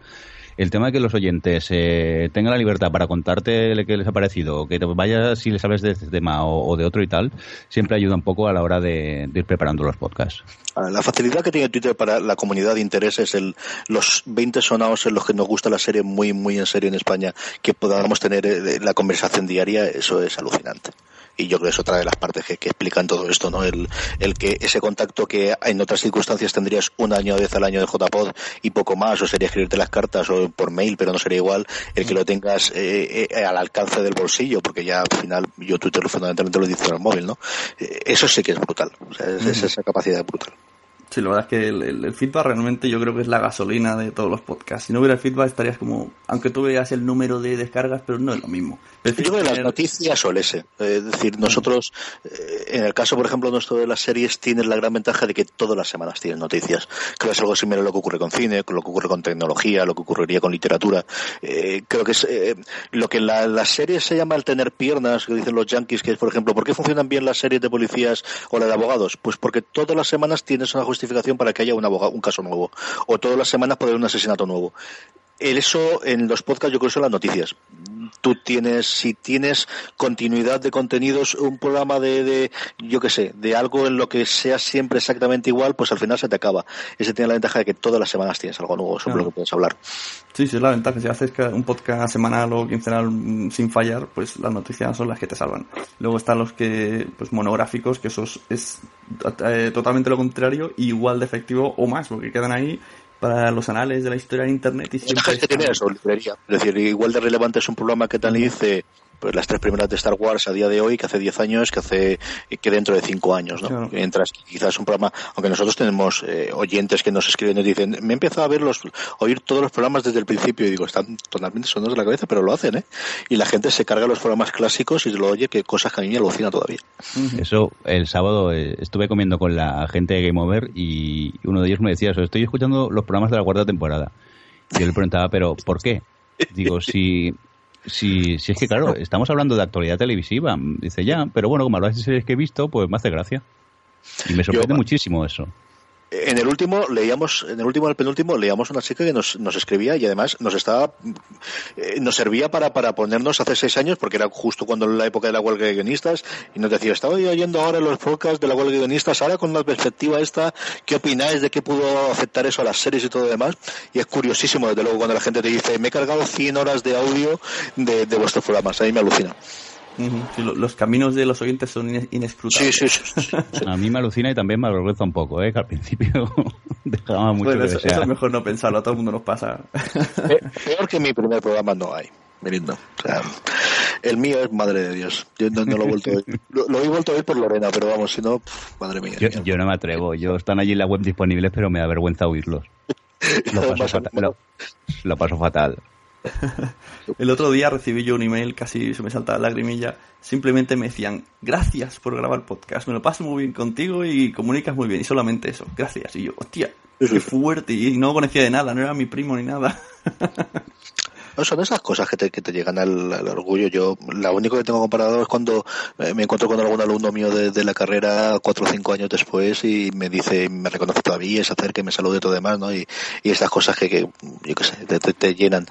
el tema de que los oyentes eh, tengan la libertad para contarte lo que les ha parecido, que te vayas si les sabes de este tema o, de otro y tal, siempre ayuda un poco a la hora de, ir preparando los podcasts. Ah, La facilidad que tiene Twitter para la comunidad de intereses, el, los 20 sonados en los que nos gusta la serie muy, muy en serio en España, que podamos tener eh, la conversación diaria, eso es alucinante. Y yo creo que es otra de las partes que, que explican todo esto, ¿no? El, el que ese contacto que en otras circunstancias tendrías un año o vez al año de JPod y poco más, o sería escribirte las cartas o por mail, pero no sería igual, el que lo tengas eh, eh, al alcance del bolsillo, porque ya al final yo Twitter fundamentalmente lo utilizo en el móvil, ¿no? Eh, Eso sí que es brutal. O sea, es- es esa capacidad brutal. Sí, la verdad es que el, el- el feedback realmente yo creo que es la gasolina de todos los podcasts. Si no hubiera el feedback estarías como, aunque tú veas el número de descargas, pero no es lo mismo. Yo creo que las tener- noticias o el ese. Es decir, nosotros, eh, en el caso, por ejemplo, nuestro de las series, tienes la gran ventaja de que todas las semanas tienes noticias. Creo que es algo similar a lo que ocurre con cine, con lo que ocurre con tecnología, lo que ocurriría con literatura. Eh, creo que es eh, lo que en la, las series se llama el tener piernas, que dicen los yankees, que es, por ejemplo, ¿por qué funcionan bien las series de policías o la de abogados? Pues porque todas las semanas tienes una justificación para que haya un, abogado, un caso nuevo. O todas las semanas haber un asesinato nuevo. Eso en los podcasts yo creo que son las noticias. Tú tienes, si tienes continuidad de contenidos, un programa de, de yo qué sé, de algo en lo que sea siempre exactamente igual, pues al final se te acaba. Ese tiene la ventaja de que todas las semanas tienes algo nuevo sobre Claro. lo que puedes hablar. Sí, sí, es la ventaja. Si haces un podcast semanal o quincenal mm, sin fallar, pues las noticias son las que te salvan. Luego están los que, pues monográficos, que eso es, es, eh, totalmente lo contrario, igual de efectivo o más, porque quedan ahí para los anales de la historia de Internet y siempre gente tiene están- eso, librería. Es decir, igual de relevante es un programa que te dice pues las tres primeras de Star Wars a día de hoy, que hace 10 años, que hace que dentro de 5 años, ¿no? Claro. Mientras que quizás un programa, aunque nosotros tenemos eh, oyentes que nos escriben y dicen, me he empezado a ver los, oír todos los programas desde el principio y digo, están totalmente sonados de la cabeza, pero lo hacen, ¿eh? Y la gente se carga los programas clásicos y se lo oye, que cosas que a mí me alucina todavía. Eso, el sábado eh, estuve comiendo con la gente de Game Over y uno de ellos me decía eso, estoy escuchando los programas de la cuarta temporada. Y yo le preguntaba, ¿pero por qué? Digo, si, si, si es que claro, <laughs> estamos hablando de actualidad televisiva. Dice, ya, pero bueno, como hablas de series que he visto, pues me hace gracia. Y me sorprende Yo- muchísimo eso. En el último leíamos, en el último, el penúltimo leíamos una chica que nos, nos escribía y además nos estaba, eh, nos servía para, para ponernos hace seis años porque era justo cuando la época de la huelga de guionistas y nos decía, estaba oyendo ahora los podcasts de la huelga de guionistas, ahora con la perspectiva esta, ¿qué opináis de qué pudo afectar eso a las series y todo lo demás? Y es curiosísimo, desde luego, cuando la gente te dice, me he cargado 100 horas de audio de, de vuestros programas, a mí me alucina. Los caminos de los oyentes son ines- inescrutables. Sí, sí, sí. sí. <laughs> A mí me alucina y también me avergüenza un poco, ¿eh? que al principio <laughs> dejaba mucho Bueno, eso, es mejor no pensarlo, a todo el mundo nos pasa. <laughs> Pe- Peor que mi primer programa no hay, Merindo. O sea, el mío es madre de Dios. Yo no, no lo he vuelto a oír. Lo, lo he vuelto a oír por Lorena, pero vamos, si no, madre mía. Yo, yo no me atrevo. Yo están allí en la web disponibles, pero me da vergüenza oírlos. Lo paso, fatal, lo, lo paso fatal. <laughs> El otro día recibí yo un email, casi se me saltaba la lagrimilla. Simplemente me decían, gracias por grabar podcast, me lo paso muy bien contigo y comunicas muy bien. Y solamente eso, gracias. Y yo, hostia, qué <laughs> fuerte. Y no conocía de nada, no era mi primo ni nada. <laughs> No, son esas cosas que te, que te llegan al, orgullo. Yo, lo único que tengo comparado es cuando eh, me encuentro con algún alumno mío de, la carrera cuatro o cinco años después y me dice, me reconoce todavía, se acerca y me saluda y todo demás, ¿no? Y, y estas cosas que, que yo qué sé, te, llenan.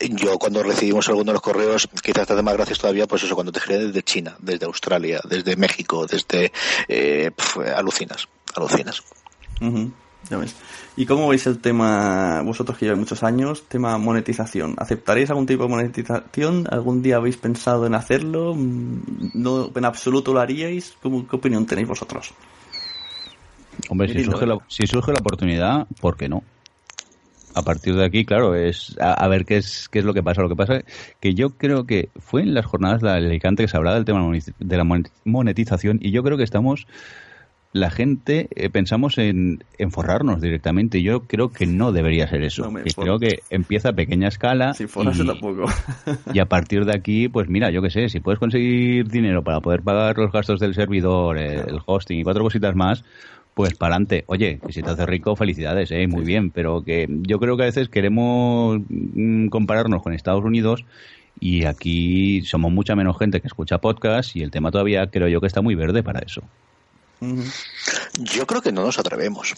Yo cuando recibimos algunos de los correos, quizás te hace más gracias todavía, pues eso, cuando te escriben desde China, desde Australia, desde México, desde... Eh, alucinas, alucinas. Ujú, ya ves. ¿Y cómo veis el tema, vosotros que lleváis muchos años, tema monetización? ¿Aceptaréis algún tipo de monetización? ¿Algún día habéis pensado en hacerlo? Mm, ¿No en absoluto lo haríais? ¿Cómo, ¿Qué opinión tenéis vosotros? Hombre, si surge, la, venga. si surge la oportunidad, ¿por qué no? A partir de aquí, claro, es a, a ver qué es qué es lo que pasa. Lo que pasa es que yo creo que fue en las jornadas de Alicante que se hablaba del tema de la monetización y yo creo que estamos la gente eh, pensamos en, en forrarnos directamente. Yo creo que no debería ser eso. No creo que empieza a pequeña escala Sin forrarse y, tampoco. <laughs> y a partir de aquí, pues mira, yo qué sé, si puedes conseguir dinero para poder pagar los gastos del servidor, el hosting y cuatro cositas más, pues para adelante. Oye, que si te haces rico, felicidades, eh, muy bien, pero que yo creo que a veces queremos mm, compararnos con Estados Unidos y aquí somos mucha menos gente que escucha podcast y el tema todavía creo yo que está muy verde para eso. Yo creo que no nos atrevemos.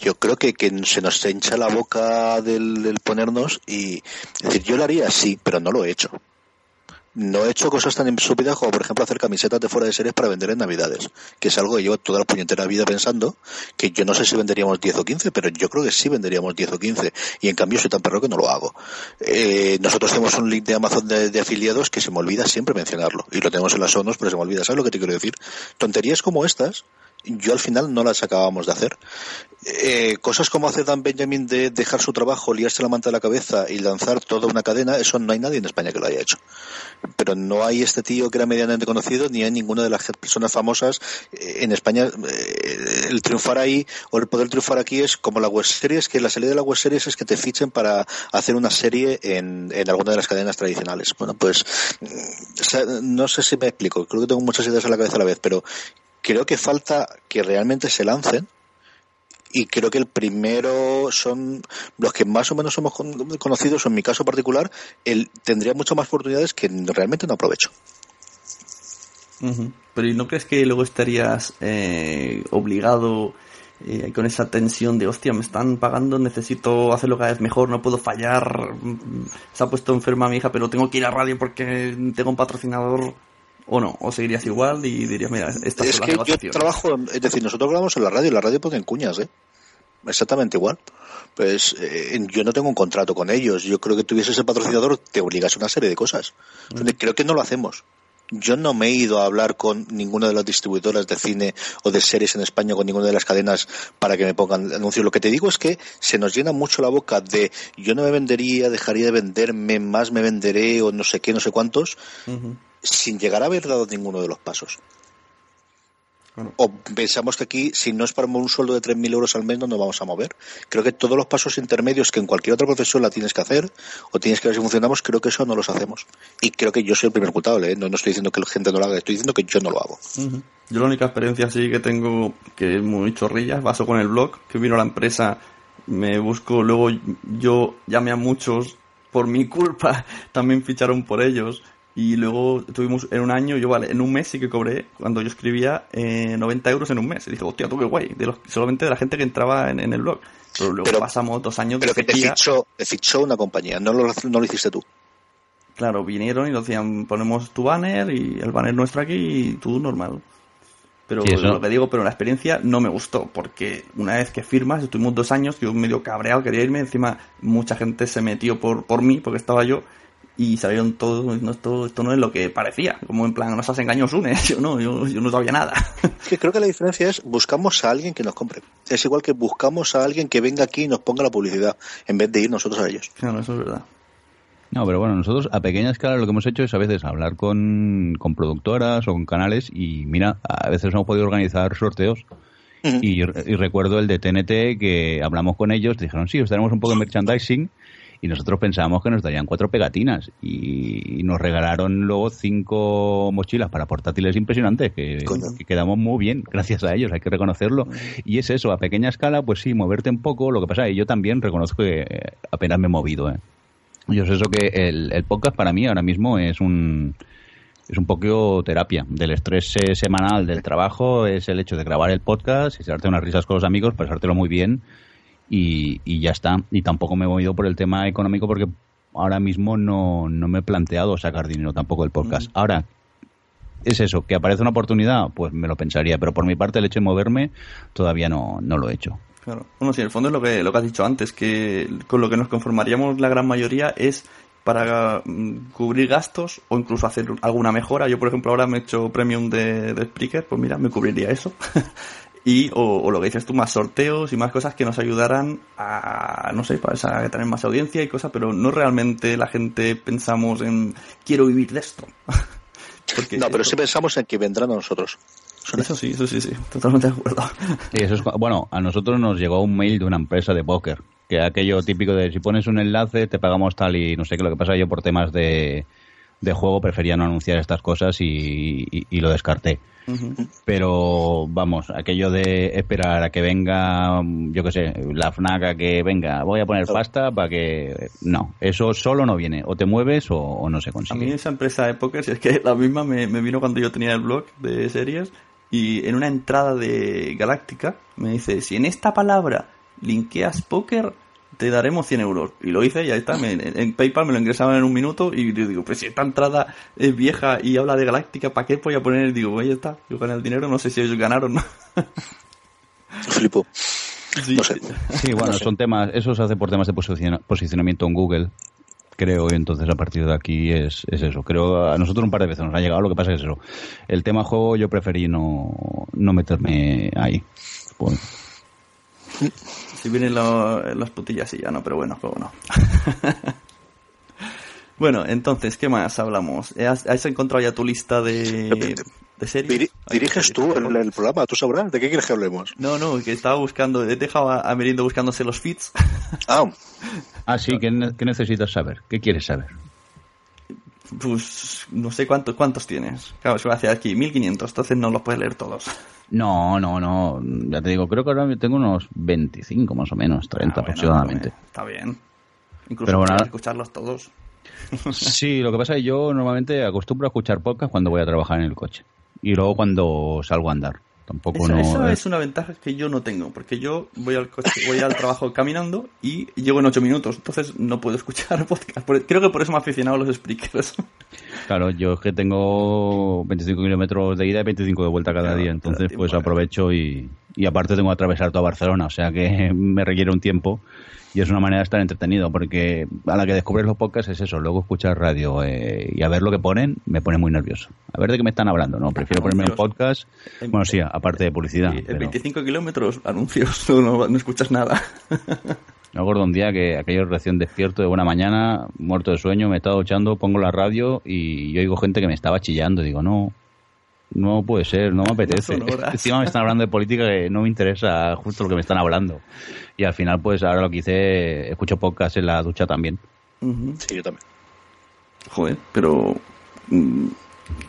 Yo creo que, que se nos hincha la boca del, ponernos y decir, yo lo haría sí, pero no lo he hecho. No he hecho cosas tan estúpidas como, por ejemplo, hacer camisetas de fuera de series para vender en Navidades, que es algo que llevo toda la puñetera vida pensando, que yo no sé si venderíamos 10 o 15, pero yo creo que sí venderíamos 10 o 15, y en cambio soy tan perro que no lo hago. Eh, nosotros tenemos un link de Amazon de, afiliados que se me olvida siempre mencionarlo, y lo tenemos en las sonos, pero se me olvida. ¿Sabes lo que te quiero decir? Tonterías como estas, yo al final no las acabamos de hacer. Eh, cosas como hace Dan Benjamin de dejar su trabajo, liarse la manta de la cabeza y lanzar toda una cadena, eso no hay nadie en España que lo haya hecho. Pero no hay este tío que era medianamente conocido, ni hay ninguna de las personas famosas eh, en España. Eh, el triunfar ahí o el poder triunfar aquí es como la web series, que la salida de la web series es que te fichen para hacer una serie en, en alguna de las cadenas tradicionales. Bueno, pues mm, no sé si me explico, creo que tengo muchas ideas en la cabeza a la vez, pero creo que falta que realmente se lancen y creo que el primero son los que más o menos somos conocidos, en mi caso particular, él tendría muchas más oportunidades que realmente no aprovecho. Pero ¿y no crees que luego estarías eh, obligado eh, con esa tensión de, hostia, me están pagando, necesito hacerlo cada vez mejor, no puedo fallar, se ha puesto enferma mi hija, pero tengo que ir a radio porque tengo un patrocinador? ¿O no? ¿O seguirías igual y dirías, mira, esta es que yo trabajo, es decir, nosotros grabamos en la radio y la radio ponen cuñas, ¿eh? Exactamente igual. Pues eh, yo no tengo un contrato con ellos. Yo creo que tuviese ese patrocinador, te obligas a una serie de cosas. Mm. Creo que no lo hacemos. Yo no me he ido a hablar con ninguna de las distribuidoras de cine o de series en España, con ninguna de las cadenas para que me pongan anuncios. Lo que te digo es que se nos llena mucho la boca de yo no me vendería, dejaría de venderme, más me venderé o no sé qué, no sé cuántos sin llegar a haber dado ninguno de los pasos. O pensamos que aquí, si no es para un sueldo de 3.000 euros al mes, no nos vamos a mover. Creo que todos los pasos intermedios que en cualquier otra profesión la tienes que hacer, o tienes que ver si funcionamos, creo que eso no los hacemos. Y creo que yo soy el primer culpable, ¿eh? no, no, estoy diciendo que la gente no lo haga, estoy diciendo que yo no lo hago. Yo la única experiencia así que tengo, que es muy chorrilla, paso con el blog, que vino la empresa, me busco, luego yo llamé a muchos, por mi culpa, <laughs> también ficharon por ellos y luego tuvimos en un año, yo vale, en un mes sí que cobré, cuando yo escribía, eh, 90 euros en un mes. Y dije, hostia, tú qué guay, de los, solamente de la gente que entraba en, el blog. Pero luego pasamos dos años de Pero que te fichó, te fichó una compañía, no lo, no lo hiciste tú. Claro, vinieron y nos decían, ponemos tu banner y el banner nuestro aquí y tú normal. Pero lo que digo, pero la experiencia no me gustó, porque una vez que firmas, estuvimos dos años, yo medio cabreado, quería irme, encima mucha gente se metió por, por mí, porque estaba yo, y salieron todos, no, esto, esto no es lo que parecía, como en plan, nos has engañado Sune, <laughs> yo no, yo, no sabía nada. Es que creo que la diferencia es buscamos a alguien que nos compre. Es igual que buscamos a alguien que venga aquí y nos ponga la publicidad, en vez de ir nosotros a ellos. Claro, eso es verdad. No, pero bueno, nosotros a pequeña escala lo que hemos hecho es a veces hablar con, con productoras o con canales y mira, a veces hemos podido organizar sorteos. y, y, recuerdo el de TNT que hablamos con ellos, dijeron, sí, os daremos un poco de merchandising y nosotros pensábamos que nos darían cuatro pegatinas y, nos regalaron luego cinco mochilas para portátiles impresionantes que, quedamos muy bien gracias a ellos, hay que reconocerlo. Y es eso, a pequeña escala, pues sí, moverte un poco, lo que pasa, y yo también reconozco que apenas me he movido. ¿eh? Yo sé eso que el, el podcast para mí ahora mismo es un es un poco terapia del estrés semanal del trabajo, es el hecho de grabar el podcast y darte unas risas con los amigos, pasártelo muy bien y, ya está. Y tampoco me he movido por el tema económico porque ahora mismo no, no me he planteado sacar dinero tampoco del podcast. Mm. Ahora, es eso, que aparece una oportunidad, pues me lo pensaría, pero por mi parte el hecho de moverme todavía no, no lo he hecho. Claro. Bueno, sí, en el fondo es lo que, lo que has dicho antes, que con lo que nos conformaríamos la gran mayoría es para mm, cubrir gastos o incluso hacer alguna mejora. Yo, por ejemplo, ahora me he hecho premium de, de Spreaker, pues mira, me cubriría eso. <laughs> y o, lo que dices tú, más sorteos y más cosas que nos ayudaran a, no sé, para tener más audiencia y cosas, pero no realmente la gente pensamos en quiero vivir de esto. <laughs> no, pero sí pensamos en que vendrán a nosotros. Eso sí, eso sí, sí, totalmente de acuerdo. <laughs> eso es, bueno, a nosotros nos llegó un mail de una empresa de póker, que aquello típico de si pones un enlace te pagamos tal y no sé qué, lo que pasa yo por temas de, de juego prefería no anunciar estas cosas y, lo descarté. Pero vamos, aquello de esperar a que venga, yo qué sé, la FNAC que venga, voy a poner pasta para que... No, eso solo no viene, o te mueves o, no se consigue. A mí esa empresa de póker, si es que la misma me, me vino cuando yo tenía el blog de series y en una entrada de Galáctica me dice, si en esta palabra linkeas póker te daremos 100 euros. Y lo hice y ahí está. en, PayPal me lo ingresaban en un minuto y digo, pues si esta entrada es vieja y habla de Galáctica, ¿para qué voy a poner? Digo, ahí está, yo gané el dinero, no sé si ellos ganaron no. <laughs> Flipo. Sí, bueno, son temas, eso se hace por temas de posicionamiento en Google creo, y entonces a partir de aquí es, es eso. Creo, a nosotros un par de veces nos ha llegado, lo que pasa es eso. El tema juego yo preferí no, no meterme ahí. Pues, Si vienen lo- las putillas y ya no, pero bueno, juego no. <laughs> bueno, entonces, ¿qué más hablamos? ¿Has, has encontrado ya tu lista de, de series? Diriges tú el, el programa, tú sabrás. ¿De qué quieres que hablemos? No, no, que estaba buscando, he dejado a, a Merindo buscándose los feeds. <laughs> Ah, ah, sí, ¿qué, qué necesitas saber? ¿Qué quieres saber? Pues no sé cuántos, cuántos tienes. Claro, se va hacia aquí, 1500, entonces no los puedes leer todos. No, no, no. Ya te digo, creo que ahora tengo unos 25 más o menos, 30 Ah, bueno, aproximadamente. Está bien. Incluso Pero bueno, escucharlos todos. <laughs> Sí, lo que pasa es que yo normalmente acostumbro a escuchar podcast cuando voy a trabajar en el coche. Y luego cuando salgo a andar. Tampoco Esa, no. esa es una ventaja que yo no tengo, porque yo voy al coche, voy al trabajo <laughs> caminando y llego en 8 minutos, entonces no puedo escuchar <laughs> podcast. Creo que por eso me he aficionado a los speakers. <laughs> Claro, yo es que tengo 25 kilómetros de ida y 25 de vuelta cada Claro, día, entonces pues aprovecho y, y aparte tengo que atravesar toda Barcelona, o sea que me requiere un tiempo y es una manera de estar entretenido, porque a la que descubres los podcasts es eso, luego escuchar radio eh, y a ver lo que ponen me pone muy nervioso. A ver de qué me están hablando, ¿no? Prefiero ponerme Anuncios. podcast, bueno sí, aparte de publicidad. Y en pero- 25 kilómetros, anuncios, <laughs> no, no- no escuchas nada. <laughs> Me acuerdo un día que aquello recién despierto de buena mañana, muerto de sueño, me estaba duchando, pongo la radio y yo oigo gente que me estaba chillando. Digo, no, no puede ser, no me apetece. No. Encima me están hablando de política que no me interesa justo lo que me están hablando. Y al final, pues ahora lo que hice, escucho podcast en la ducha también. Sí, yo también. Joder, pero... mm,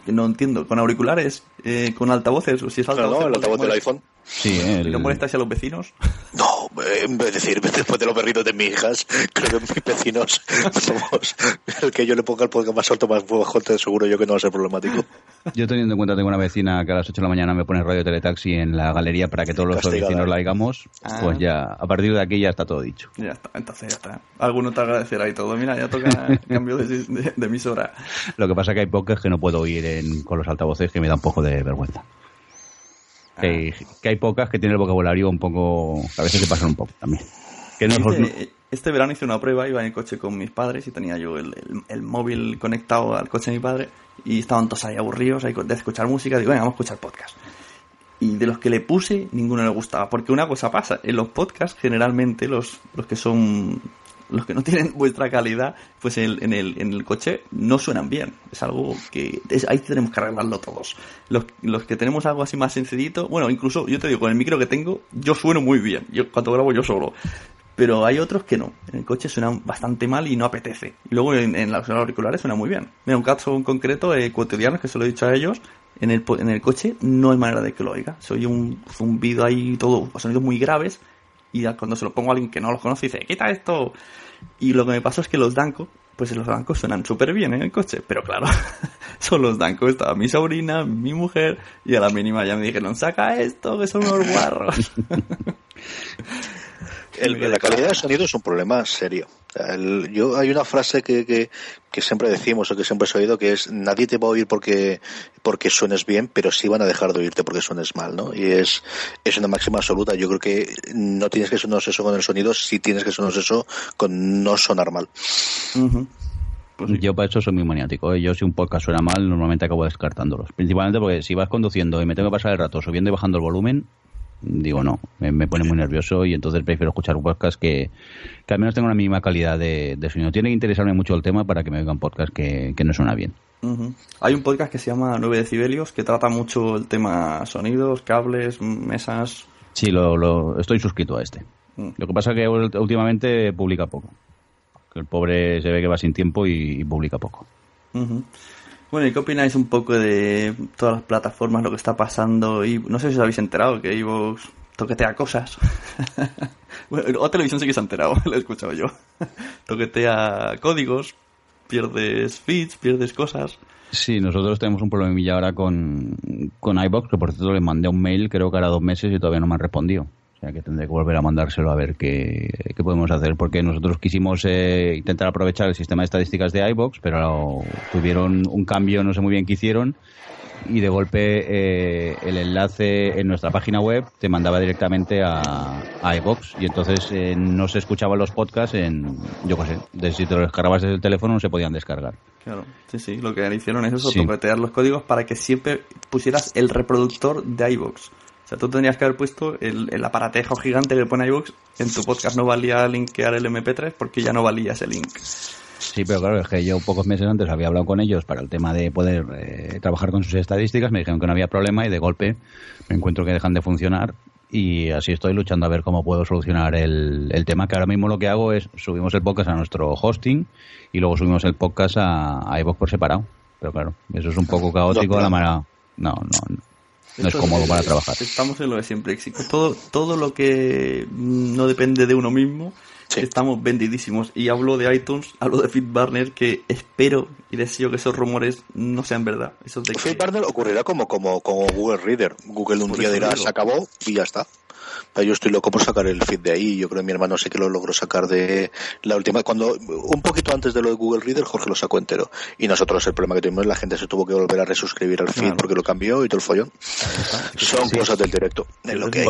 no entiendo, ¿con auriculares? Eh, ¿Con altavoces? ¿O si es Claro, altavoces, ¿no? El altavoz del iPhone. Sí, ¿eh? ¿Y el- no molestas a los vecinos? No, en vez de decir, después de los perritos de mis hijas, <laughs> creo que mis vecinos <laughs> somos el que yo le ponga el podcast más alto, más bajo, te seguro yo que no va a ser problemático. Yo teniendo en cuenta tengo una vecina que a las 8 de la mañana me pone radio teletaxi en la galería para que todos los Castigada. vecinos la oigamos, Ah. pues ya, a partir de aquí ya está todo dicho. Ya está, entonces ya está. Alguno te agradecerá y todo. Mira, ya toca <laughs> cambio de, de- de emisora. Lo que pasa es que hay podcasts que no puedo oír en- con los altavoces que me da un poco de vergüenza. Que, hay, que hay pocas que tienen el vocabulario un poco. A veces se pasan un poco también. Que no, no- Este, este verano hice una prueba, iba en el coche con mis padres y tenía yo el, el- el móvil conectado al coche de mi padre y estaban todos ahí aburridos ahí de escuchar música. Digo, venga, vamos a escuchar podcast. Y de los que le puse, ninguno le gustaba. Porque una cosa pasa, en los podcasts generalmente los, los que son... Los que no tienen vuestra calidad, pues en el, en el, en el coche no suenan bien. Es algo que es- ahí tenemos que arreglarlo todos. Los, los que tenemos algo así más sencillito, bueno, incluso yo te digo, con el micro que tengo, yo sueno muy bien. Yo cuando grabo yo solo. Pero hay otros que no. En el coche suenan bastante mal y no apetece. Y luego en, en los auriculares suena muy bien. Mira, un caso en concreto, eh, cotidiano, que se lo he dicho a ellos, en el, en el coche no hay manera de que lo oiga. Se oye un zumbido ahí, todo, sonidos muy graves. Y cuando se lo pongo a alguien que no los conoce, dice, quita esto. Y lo que me pasó es que los Danco, pues los Danco suenan súper bien en el coche. Pero claro, <laughs> son los Danco. Estaba mi sobrina, mi mujer, y a la mínima ya me dijeron, saca esto, que son unos guarros. <laughs> El- la calidad de sonido es un problema serio. El- yo hay una frase que, que, que siempre decimos o que siempre he oído que es nadie te va a oír porque porque suenes bien, pero sí van a dejar de oírte porque suenes mal, ¿no? Y es es una máxima absoluta. Yo creo que no tienes que sonar eso con el sonido, sí tienes que sonar eso con no sonar mal. Pues sí. Yo para eso soy muy maniático. ¿eh? Yo si un podcast suena mal, normalmente acabo descartándolos. Principalmente porque si vas conduciendo y me tengo que pasar el rato subiendo y bajando el volumen, digo no, me, me pone muy nervioso y entonces prefiero escuchar un podcast que, que al menos tenga una mínima calidad de, de sonido. Tiene que interesarme mucho el tema para que me oigan podcast que, que no suena bien. Hay un podcast que se llama 9 decibelios que trata mucho el tema sonidos, cables, mesas. Sí, lo, lo- estoy suscrito a este. Mm. Lo que pasa es que últimamente publica poco. El pobre se ve que va sin tiempo y, y publica poco. Ujú. Bueno, ¿y qué opináis un poco de todas las plataformas, lo que está pasando? Y no sé si os habéis enterado que Evox toquetea cosas. <laughs> bueno, o televisión sí que se ha enterado, <laughs> lo he escuchado yo. <laughs> toquetea códigos, pierdes feeds, pierdes cosas. Sí, nosotros tenemos un problemilla ahora con, con iBox, que por cierto le mandé un mail, creo que hará dos meses y todavía no me han respondido. O sea que tendré que volver a mandárselo a ver qué, qué podemos hacer, porque nosotros quisimos eh, intentar aprovechar el sistema de estadísticas de iBox, pero tuvieron un cambio, no sé muy bien qué hicieron, y de golpe eh, el enlace en nuestra página web te mandaba directamente a, a iVox y entonces eh, no se escuchaban los podcasts en, yo qué sé, de, si te los descargabas desde el teléfono no se podían descargar. Claro, sí, sí, lo que hicieron es eso, Sí. toquetear los códigos para que siempre pusieras el reproductor de iVoox. O sea, tú tendrías que haber puesto el, el aparatejo gigante que pone iVoox. En tu podcast no valía linkear el MP3 porque ya no valía ese link. Sí, pero claro, es que yo pocos meses antes había hablado con ellos para el tema de poder eh, trabajar con sus estadísticas, me dijeron que no había problema y de golpe me encuentro que dejan de funcionar y así estoy luchando a ver cómo puedo solucionar el, el tema, que ahora mismo lo que hago es subimos el podcast a nuestro hosting y luego subimos el podcast a, a iVoox por separado. Pero claro, eso es un poco caótico la manera... No, no, no, no es cómodo para trabajar. Estamos en lo de siempre, éxito. Todo, todo lo que no depende de uno mismo, Sí. estamos vendidísimos. Y hablo de iTunes, hablo de FitBurner, que espero y deseo que esos rumores no sean verdad. Esos de que- FeedBurner ocurrirá como, como, como Google Reader. Google un día dirá, se acabó y ya está. Pero Yo estoy loco por sacar el feed de ahí. Yo creo que mi hermano sé que lo logró sacar de la última. Cuando un poquito antes de lo de Google Reader, Jorge lo sacó entero. Y nosotros el problema que tuvimos, la gente se tuvo que volver a resuscribir al feed Claro. porque lo cambió y todo el follón. Son cosas del directo. Es lo que hay.